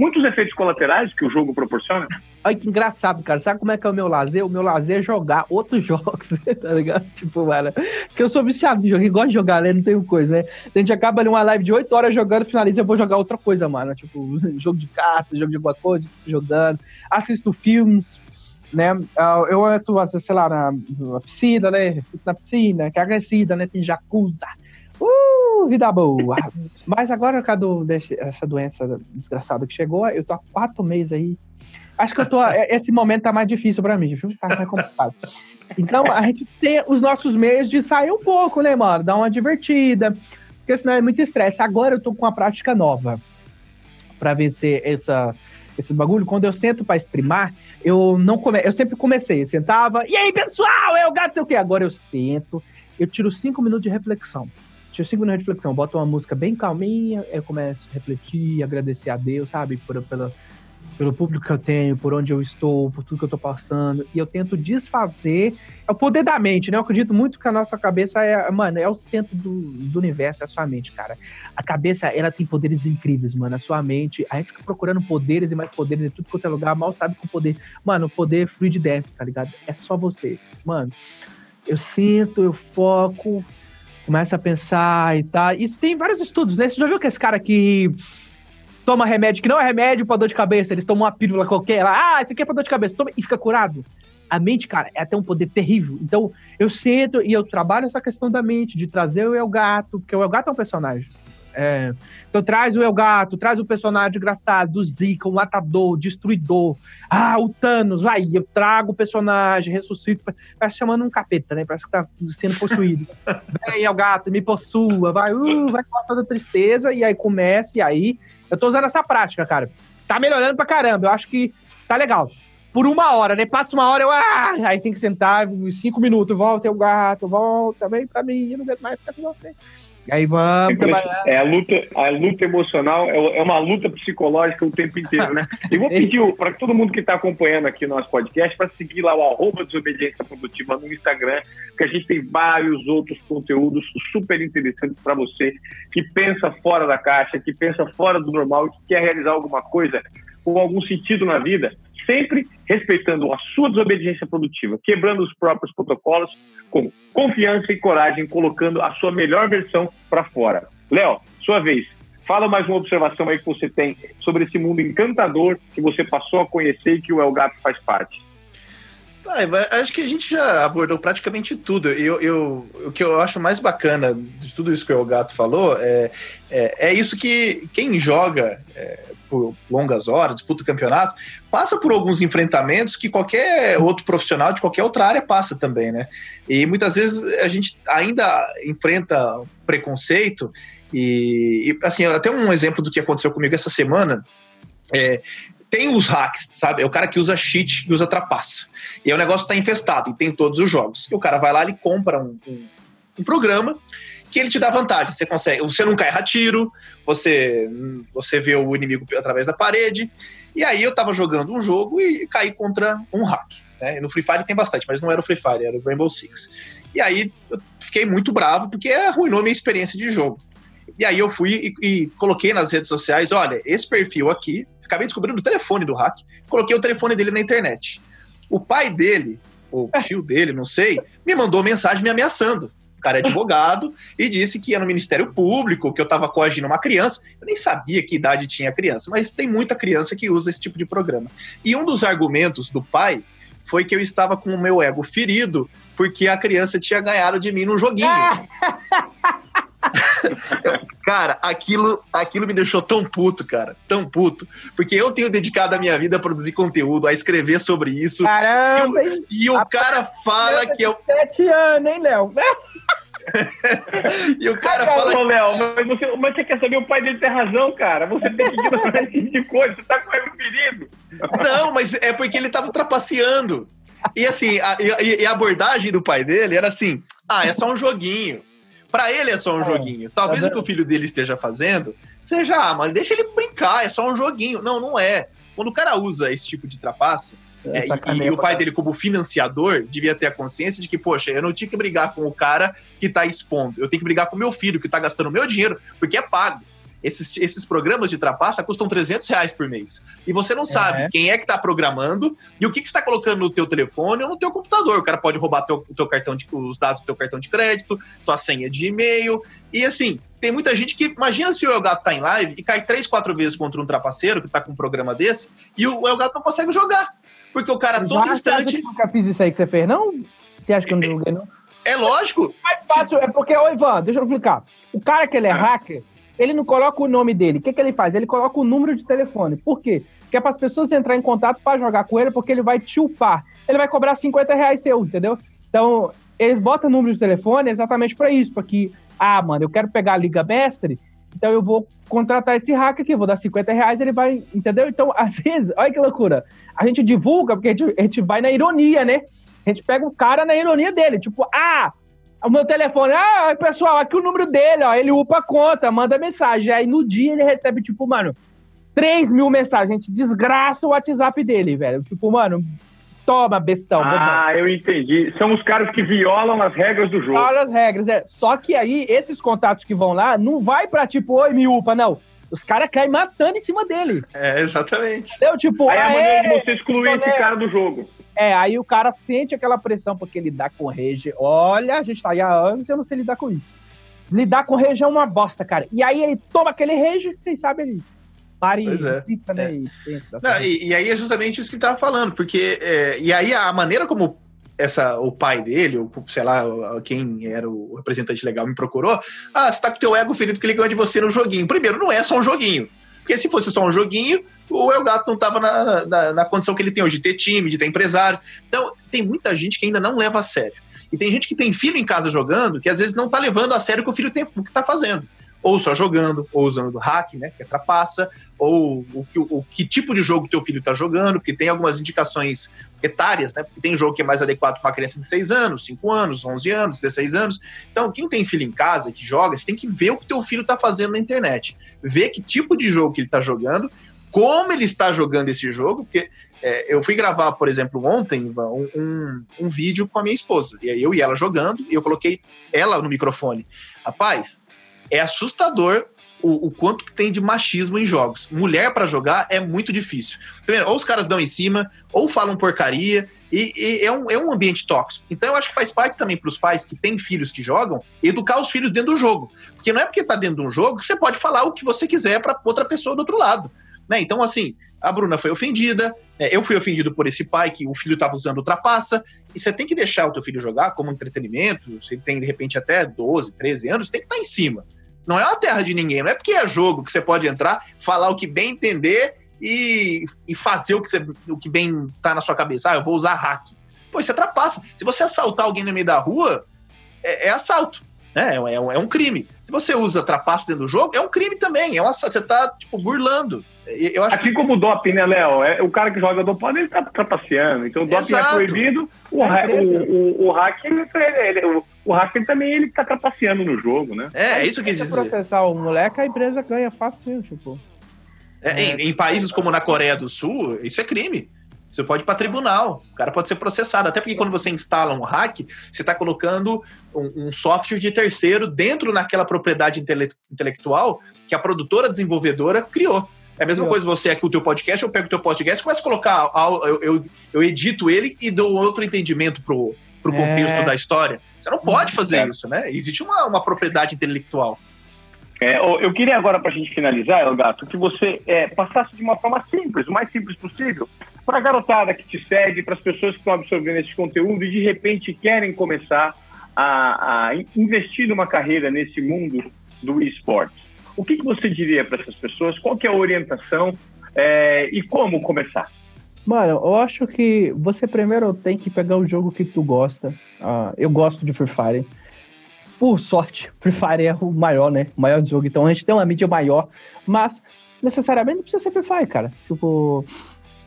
Speaker 2: muitos efeitos colaterais que o jogo proporciona.
Speaker 4: Olha que engraçado, cara. Sabe como é que é o meu lazer? O meu lazer é jogar outros jogos, tá ligado? Tipo, mano. Porque eu sou viciado de jogo, gosto de jogar, né? Não tenho coisa, né? A gente acaba ali uma live de 8 horas jogando, finaliza, eu vou jogar outra coisa, mano. Tipo, jogo de cartas, jogo de alguma coisa, jogando. Assisto filmes, né? Ah, eu entro, sei lá, na, na piscina, né? Na piscina, que é aquecida, né? Tem jacuzzi. Uh! Vida boa. Mas agora, Cadu, essa doença desgraçada que chegou, eu tô há quatro meses aí. Acho que eu tô. É, esse momento tá mais difícil pra mim, viu? Tá mais complicado. Então, a gente tem os nossos meios de sair um pouco, né, mano? Dar uma divertida. Porque senão é muito estresse. Agora eu tô com uma prática nova para vencer essa, esse bagulho. Quando eu sento para streamar, eu não come... eu sempre comecei, eu sentava, e aí, pessoal, é o gato, sei o quê. Agora eu sento, eu tiro cinco minutos de reflexão. Cinco minutos de reflexão, boto uma música bem calminha, eu começo a refletir, agradecer a Deus, sabe, por, pela, pelo público que eu tenho, por onde eu estou, por tudo que eu estou passando, e eu tento desfazer. É o poder da mente, né? Eu acredito muito que a nossa cabeça é, mano, é o centro do, do universo, é a sua mente, cara. A cabeça, ela tem poderes incríveis, mano. A sua mente, a gente fica procurando poderes e mais poderes em tudo quanto é lugar, mal sabe que o poder, mano, o poder flui de dentro, tá ligado? É só você, mano. Eu sinto, eu foco, começo a pensar e tal. E tem vários estudos, né? Você já viu que esse cara que toma remédio que não é remédio pra dor de cabeça, eles tomam uma pílula qualquer, lá, ah, isso aqui é pra dor de cabeça, toma e fica curado. A mente, cara, é até um poder terrível. Então, eu sento e eu trabalho essa questão da mente, de trazer o El Gato, porque o El Gato é um personagem. É, então traz o El Gato, traz o personagem engraçado, do Zika, o matador, o destruidor. Ah, o Thanos, vai, eu trago o personagem, ressuscito, parece chamando um capeta, né? Parece que tá sendo possuído. Vem, El Gato, me possua, vai, uh, vai com toda tristeza, e aí começa, e aí eu tô usando essa prática, cara. Tá melhorando pra caramba. Eu acho que tá legal. Por uma hora, né? Passa uma hora, eu. Ah! Aí tem que sentar, cinco minutos, volta, o gato, volta, vem pra mim, eu não aguento mais ficar com você. Aí vamos
Speaker 2: trabalhar. É a luta, a luta emocional é, é uma luta psicológica o tempo inteiro, né? E vou pedir para todo mundo que está acompanhando aqui o nosso podcast para seguir lá o arroba Desobediência Produtiva no Instagram, que a gente tem vários outros conteúdos super interessantes para você que pensa fora da caixa, que pensa fora do normal, que quer realizar alguma coisa com algum sentido na vida sempre respeitando a sua desobediência produtiva, quebrando os próprios protocolos, com confiança e coragem, colocando a sua melhor versão para fora. Léo, sua vez. Fala mais uma observação aí que você tem sobre esse mundo encantador que você passou a conhecer e que o El Gato faz parte.
Speaker 3: Ah, acho que a gente já abordou praticamente tudo. Eu, eu, o que eu acho mais bacana de tudo isso que o Gato falou é, é, é isso que quem joga é, por longas horas, disputa campeonato, passa por alguns enfrentamentos que qualquer outro profissional de qualquer outra área passa também, né? E muitas vezes a gente ainda enfrenta preconceito e, e assim, até um exemplo do que aconteceu comigo essa semana. É, tem os hacks, sabe? É o cara que usa cheat e usa trapaça. E aí o negócio tá infestado e tem todos os jogos. E o cara vai lá, ele compra um, um, um programa que ele te dá vantagem. Você consegue, você nunca erra tiro, você, você vê o inimigo através da parede. E aí eu tava jogando um jogo e caí contra um hack. Né? No Free Fire tem bastante, mas não era o Free Fire, era o Rainbow Six. E aí eu fiquei muito bravo porque arruinou minha experiência de jogo. E aí eu fui e, e coloquei nas redes sociais, olha, esse perfil aqui, acabei descobrindo o telefone do hack, coloquei o telefone dele na internet. O pai dele, ou tio dele, não sei, me mandou mensagem me ameaçando o cara é advogado, e disse que ia no Ministério Público, que eu estava coagindo uma criança. Eu nem sabia que idade tinha a criança, mas tem muita criança que usa esse tipo de programa. E um dos argumentos do pai foi que eu estava com o meu ego ferido porque a criança tinha ganhado de mim no joguinho. cara, aquilo, aquilo me deixou tão puto, cara, tão puto, porque eu tenho dedicado a minha vida a produzir conteúdo, a escrever sobre isso.
Speaker 4: Caramba!
Speaker 3: E, o, e o cara fala que eu.
Speaker 4: Sete anos, hein, Léo?
Speaker 3: e o cara fala.
Speaker 2: Ô, Léo, mas você, mas você quer saber? O pai dele tem razão, cara. Você tem que ignorar esse tipo de coisa. Você tá com ele perigo.
Speaker 3: Não, mas é porque ele tava trapaceando. E assim, a, e, a abordagem do pai dele era assim: ah, é só um joguinho. Para ele é só um é, joguinho. Talvez tá o que o filho dele esteja fazendo seja, ah, mas deixa ele brincar, é só um joguinho. Não, não é. Quando o cara usa esse tipo de trapaça, é, e, e, o pai dele, como financiador, devia ter a consciência de que, poxa, eu não tinha que brigar com o cara que tá expondo, eu tenho que brigar com o meu filho, que tá gastando meu dinheiro, porque é pago. Esses, esses programas de trapaça custam 300 reais por mês. E você não sabe é. quem é que está programando e o que, que está colocando no teu telefone ou no teu computador. O cara pode roubar teu, teu cartão de, os dados do teu cartão de crédito, tua senha de e-mail. E assim, tem muita gente que. Imagina se o Elgato tá em live e cai três, quatro vezes contra um trapaceiro que tá com um programa desse e o Elgato não consegue jogar. Porque o cara todo instante.
Speaker 4: Eu nunca fiz isso aí que você fez, não? Você acha que eu não joguei, não?
Speaker 3: É lógico.
Speaker 4: Mais fácil, é porque, ô Ivan, deixa eu explicar. O cara que ele é hacker, ele não coloca o nome dele. O que, que ele faz? Ele coloca o número de telefone. Por quê? Porque é para as pessoas entrar em contato para jogar com ele, porque ele vai te upar. Ele vai cobrar 50 reais seu, entendeu? Então, eles botam o número de telefone exatamente para isso, para que, ah, mano, eu quero pegar a Liga Mestre, então eu vou contratar esse hacker aqui, vou dar 50 reais, ele vai, entendeu? Então, às vezes, olha que loucura. A gente divulga, porque a gente, a gente vai na ironia, né? A gente pega o cara na ironia dele, tipo, ah, o meu telefone, ah, pessoal, aqui o número dele, ó, ele upa a conta, manda mensagem. Aí no dia ele recebe, tipo, mano, 3 mil mensagens. A gente desgraça o WhatsApp dele, velho. Tipo, mano, toma, bestão.
Speaker 2: Ah, eu entendi. São os caras que violam as regras do jogo.
Speaker 4: Violam as regras, é. Só que aí, esses contatos que vão lá, não vai pra, tipo, oi, me upa, não. Os caras caem matando em cima dele.
Speaker 3: É, exatamente.
Speaker 4: Entendeu? Tipo,
Speaker 2: aí é a maneira de você excluir esse cara do jogo.
Speaker 4: É, aí o cara sente aquela pressão porque lidar com rage. Olha, a gente tá aí há anos e eu não sei lidar com isso. Lidar com rage é uma bosta, cara. E aí ele toma aquele rage, vocês sabem ele pare
Speaker 3: pois é. Né, é. e, não, e, e, aí é justamente isso que ele tava falando, porque é, e aí a maneira como essa, o pai dele, ou sei lá, quem era o representante legal me procurou, ah, você tá com teu ego ferido que ele ganhou de você no joguinho. Primeiro, não é só um joguinho. Porque se fosse só um joguinho, o Elgato não estava na, na, na, condição que ele tem hoje de ter time, de ter empresário. Então, tem muita gente que ainda não leva a sério. E tem gente que tem filho em casa jogando que às vezes não está levando a sério o que o filho tem, o que está fazendo. Ou só jogando, ou usando hack, né, que trapaça, ou o, o, o que tipo de jogo teu filho está jogando, porque tem algumas indicações etárias, né? Porque tem jogo que é mais adequado para uma criança de 6 anos, 5 anos, 11 anos, 16 anos. Então, quem tem filho em casa que joga, você tem que ver o que teu filho está fazendo na internet. Ver que tipo de jogo que ele está jogando, como ele está jogando esse jogo, porque é, eu fui gravar, por exemplo, ontem, um, um, um, vídeo com a minha esposa. E aí eu e ela jogando, e eu coloquei ela no microfone. Rapaz, é assustador o, o quanto tem de machismo em jogos. Mulher para jogar é muito difícil. Primeiro, ou os caras dão em cima, ou falam porcaria, e, e, é, um, é um ambiente tóxico. Então eu acho que faz parte também para os pais que têm filhos que jogam, educar os filhos dentro do jogo. Porque não é porque tá dentro de um jogo que você pode falar o que você quiser para outra pessoa do outro lado. Né? Então, assim, a Bruna foi ofendida, é, eu fui ofendido por esse pai que o filho estava usando ultrapassa, e você tem que deixar o teu filho jogar como entretenimento, você tem de repente até 12, 13 anos, tem que estar tá em cima. Não é uma terra de ninguém, não é porque é jogo que você pode entrar, falar o que bem entender e, e fazer o que, você, o que bem tá na sua cabeça. Ah, eu vou usar hack. Pô, isso é trapaça. Se você assaltar alguém no meio da rua, é, é assalto. Né? É, é, um, é um crime. Se você usa trapaça dentro do jogo, é um crime também. É uma, você tá, tipo, burlando. Eu acho
Speaker 2: Aqui
Speaker 3: que...
Speaker 2: como doping, né, Léo? É, o cara que joga doping, ele tá trapaceando. Então o doping é Exato. é proibido, o, é o, o, o hack, ele, ele, o, o hacker também ele tá trapaceando no jogo, né?
Speaker 3: É, é isso que
Speaker 4: dizer. Se processar o moleque, a empresa ganha fácil, tipo.
Speaker 3: É, em, em, países como na Coreia do Sul, isso é crime. Você pode ir para tribunal, o cara pode ser processado. Até porque quando você instala um hack, você está colocando um, um, software de terceiro dentro naquela propriedade intele intelectual que a produtora desenvolvedora criou. É a mesma coisa você aqui o teu podcast, eu pego o teu podcast, começo a colocar, eu, eu, eu edito ele e dou outro entendimento pro, pro contexto é... da história. Você não pode fazer é. isso, né? Existe uma, uma propriedade intelectual.
Speaker 2: É, eu queria agora, para a gente finalizar, Elgato, que você é, passasse de uma forma simples, o mais simples possível, para a garotada que te segue, para as pessoas que estão absorvendo esse conteúdo e de repente querem começar a, a investir numa carreira nesse mundo do esporte. O que, que você diria para essas pessoas? Qual que é a orientação é, e como começar?
Speaker 4: Mano, eu acho que você primeiro tem que pegar o jogo que tu gosta. Uh, eu gosto de Free Fire. Por sorte, Free Fire é o maior, né? O maior jogo. Então a gente tem uma mídia maior. Mas necessariamente não precisa ser Free Fire, cara. Tipo,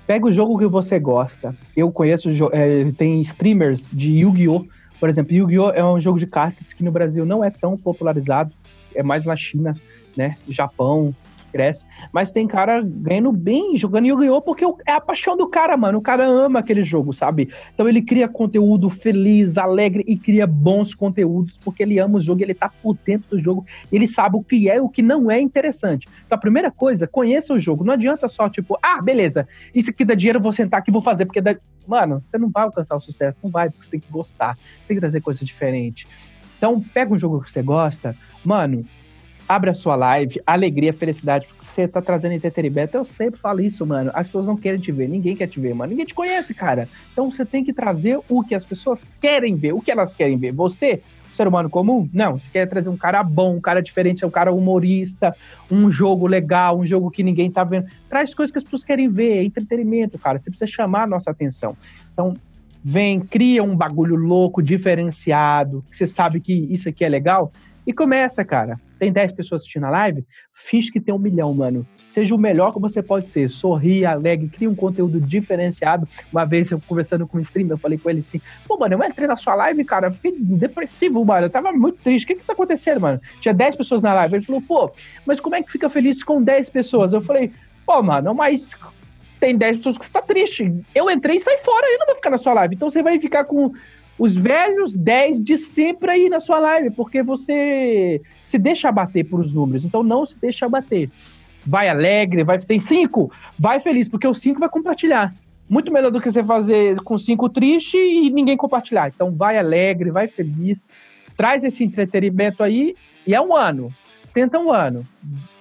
Speaker 4: pega o jogo que você gosta. Eu conheço, é, tem streamers de Yu-Gi-Oh! Por exemplo, Yu-Gi-Oh! é um jogo de cartas que no Brasil não é tão popularizado. É mais na China, né? Japão, cresce. Mas tem cara ganhando bem, jogando Yu-Gi-Oh! porque é a paixão do cara, mano. O cara ama aquele jogo, sabe? Então ele cria conteúdo feliz, alegre e cria bons conteúdos porque ele ama o jogo, ele tá por dentro do jogo, ele sabe o que é e o que não é interessante. Então a primeira coisa, conheça o jogo. Não adianta só, tipo, ah, beleza, isso aqui dá dinheiro, vou sentar aqui e vou fazer, porque dá. Mano, você não vai alcançar o sucesso, não vai, porque você tem que gostar, tem que trazer coisa diferente. Então, pega um jogo que você gosta, mano, abre a sua live, alegria, felicidade, porque você tá trazendo entretenimento. Eu sempre falo isso, mano. As pessoas não querem te ver, ninguém quer te ver, mano. Ninguém te conhece, cara. Então você tem que trazer o que as pessoas querem ver, o que elas querem ver. Você, ser humano comum? Não. Você quer trazer um cara bom, um cara diferente, um cara humorista, um jogo legal, um jogo que ninguém tá vendo. Traz coisas que as pessoas querem ver, é entretenimento, cara. Você precisa chamar a nossa atenção. Então, vem, cria um bagulho louco, diferenciado, que você sabe que isso aqui é legal, e começa, cara. Tem 10 pessoas assistindo a live? Fiz que tem um milhão, mano. Seja o melhor que você pode ser. Sorri, alegre, cria um conteúdo diferenciado. Uma vez eu conversando com um streamer, eu falei com ele assim: pô, mano, eu entrei na sua live, cara, fiquei depressivo, mano. Eu tava muito triste. O que que tá acontecendo, mano? Tinha 10 pessoas na live. Ele falou: pô, mas como é que fica feliz com 10 pessoas? Eu falei: pô, mano, mas tem 10 pessoas que você tá triste. Eu entrei e saí fora, eu não vou ficar na sua live. Então você vai ficar com os velhos 10 de sempre aí na sua live, porque você se deixa abater por os números. Então não se deixa abater. Vai alegre, vai tem 5, vai feliz, porque o 5 vai compartilhar. Muito melhor do que você fazer com 5 triste e ninguém compartilhar. Então vai alegre, vai feliz, traz esse entretenimento aí e é um ano. Tenta um ano.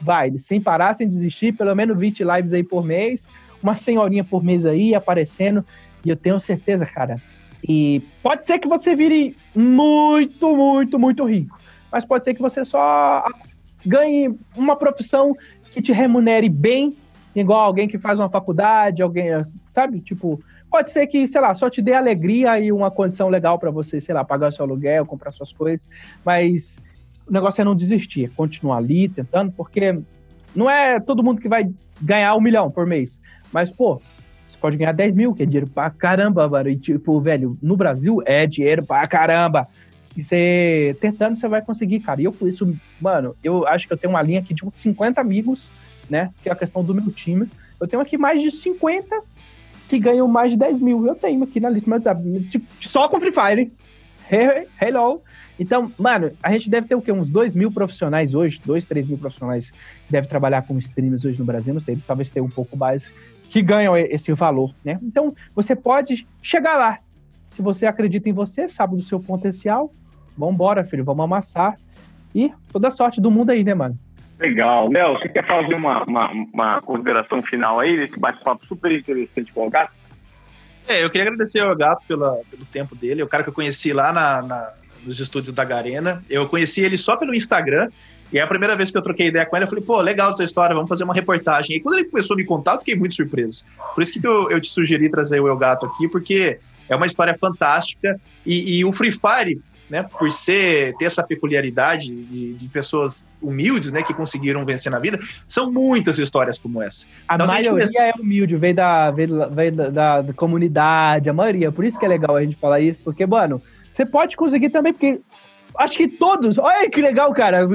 Speaker 4: Vai, sem parar, sem desistir, pelo menos 20 lives aí por mês, uma senhorinha por mês aí aparecendo. E eu tenho certeza, cara, e pode ser que você vire muito, muito, muito rico. Mas pode ser que você só ganhe uma profissão que te remunere bem, igual alguém que faz uma faculdade, alguém, sabe? Tipo, pode ser que, sei lá, só te dê alegria e uma condição legal para você, sei lá, pagar seu aluguel, comprar suas coisas, mas o negócio é não desistir, é continuar ali tentando, porque não é todo mundo que vai ganhar um milhão por mês, mas, pô, pode ganhar 10 mil, que é dinheiro pra caramba, mano. E, tipo, velho, no Brasil é dinheiro pra caramba. E você, tentando, você vai conseguir, cara. E eu, por isso, mano, eu acho que eu tenho uma linha aqui de uns 50 amigos, né? Que é a questão do meu time. Eu tenho aqui mais de 50 que ganham mais de 10 mil. Eu tenho aqui na lista, mas tipo, só com Free Fire. Hello. Então, mano, a gente deve ter o quê? Uns 2 mil profissionais hoje, 2, 3 mil profissionais que devem trabalhar com streamers hoje no Brasil, não sei, talvez tenha um pouco mais que ganham esse valor, né? Então, você pode chegar lá. Se você acredita em você, sabe do seu potencial, vambora, filho, vamos amassar. E toda a sorte do mundo aí, né, mano?
Speaker 2: Legal. Léo, você quer fazer uma, uma, uma consideração final aí desse bate-papo super interessante com o Gato?
Speaker 3: É, eu queria agradecer ao Gato pela, pelo tempo dele, é o cara que eu conheci lá na, na, nos estúdios da Garena. Eu conheci ele só pelo Instagram, e a primeira vez que eu troquei ideia com ele, eu falei, pô, legal a tua história, vamos fazer uma reportagem. E quando ele começou a me contar, eu fiquei muito surpreso. Por isso que eu, eu te sugeri trazer o El Gato aqui, porque é uma história fantástica. E, e o Free Fire, né, por ser, ter essa peculiaridade de, de, pessoas humildes, né, que conseguiram vencer na vida, são muitas histórias como essa.
Speaker 4: A então, maioria a começa... é humilde, veio, da, veio, veio da, da, da, comunidade, a maioria. Por isso que é legal a gente falar isso, porque, mano, você pode conseguir também, porque acho que todos, olha que legal, cara.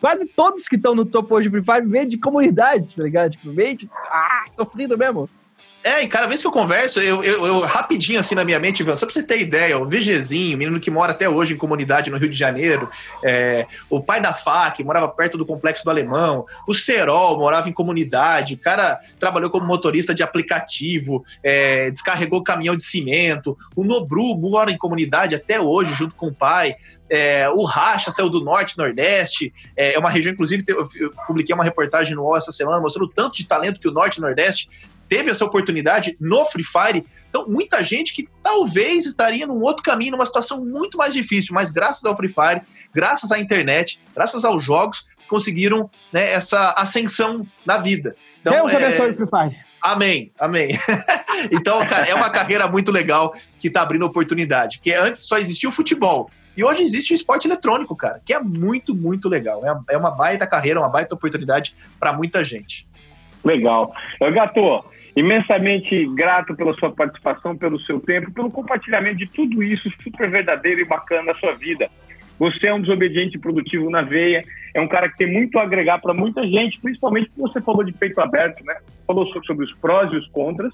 Speaker 4: Quase todos que estão no topo hoje Free Fire vêm de comunidade, tá ligado? Tipo, vem de. Ah, sofrido mesmo.
Speaker 3: É, e cada vez que eu converso, eu, eu, eu rapidinho assim na minha mente, só pra você ter ideia, o VGzinho, menino que mora até hoje em comunidade no Rio de Janeiro, é, o pai da FAC morava perto do Complexo do Alemão, o Serol morava em comunidade, o cara trabalhou como motorista de aplicativo, é, descarregou caminhão de cimento, o Nobru mora em comunidade até hoje, junto com o pai, é, o Racha saiu do Norte, Nordeste, é, é uma região, inclusive, eu publiquei uma reportagem no UOL essa semana mostrando o tanto de talento que o Norte e Nordeste teve essa oportunidade no Free Fire. Então, muita gente que talvez estaria num outro caminho, numa situação muito mais difícil, mas graças ao Free Fire, graças à internet, graças aos jogos, conseguiram né, essa ascensão na vida.
Speaker 4: Então, Deus é... abençoe o Free Fire.
Speaker 3: Amém, amém. então, cara, é uma carreira muito legal que está abrindo oportunidade. Porque antes só existia o futebol. E hoje existe o esporte eletrônico, cara, que é muito, muito legal. É uma baita carreira, uma baita oportunidade para muita gente.
Speaker 2: Legal. Gato, imensamente grato pela sua participação, pelo seu tempo, pelo compartilhamento de tudo isso super verdadeiro e bacana na sua vida. Você é um desobediente produtivo na veia, é um cara que tem muito a agregar para muita gente, principalmente porque você falou de peito aberto, né? Falou sobre os prós e os contras.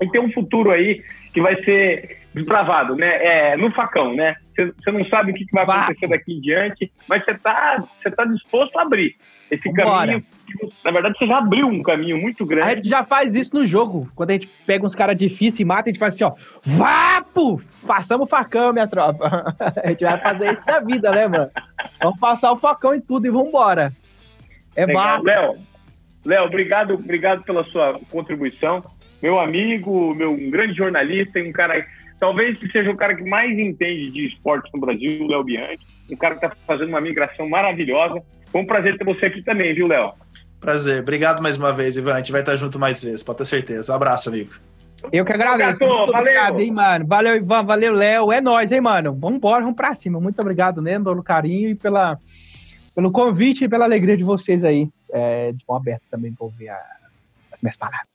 Speaker 2: E tem um futuro aí que vai ser desbravado, né? É, no facão, né? Você não sabe o que vai acontecer daqui em diante, mas você está você tá disposto a abrir esse Vambora. caminho. Na verdade, você já abriu um caminho muito grande.
Speaker 4: A gente já faz isso no jogo. Quando a gente pega uns caras difíceis e mata, a gente faz assim, ó. Vapo! Passamos o facão, minha tropa. A gente vai fazer isso na vida, né, mano? vamos passar o facão em tudo e vamos embora. É
Speaker 2: Legal. Léo, Léo, obrigado, obrigado pela sua contribuição. Meu amigo, meu um grande jornalista e um cara, talvez seja o cara que mais entende de esportes no Brasil, o Léo Bianchi. Um cara que está fazendo uma migração maravilhosa. Foi um prazer ter você aqui também, viu, Léo?
Speaker 3: Prazer. Obrigado mais uma vez, Ivan. A gente vai estar junto mais vezes, pode ter certeza. Um abraço, amigo.
Speaker 4: Eu que agradeço. Muito valeu. obrigado, hein, mano. Valeu, Ivan. Valeu, Léo. É nóis, hein, mano. Vamos embora, vamos pra cima. Muito obrigado mesmo pelo carinho e pela, pelo convite e pela alegria de vocês aí. É, de bom aberto também pra ouvir a, as minhas palavras.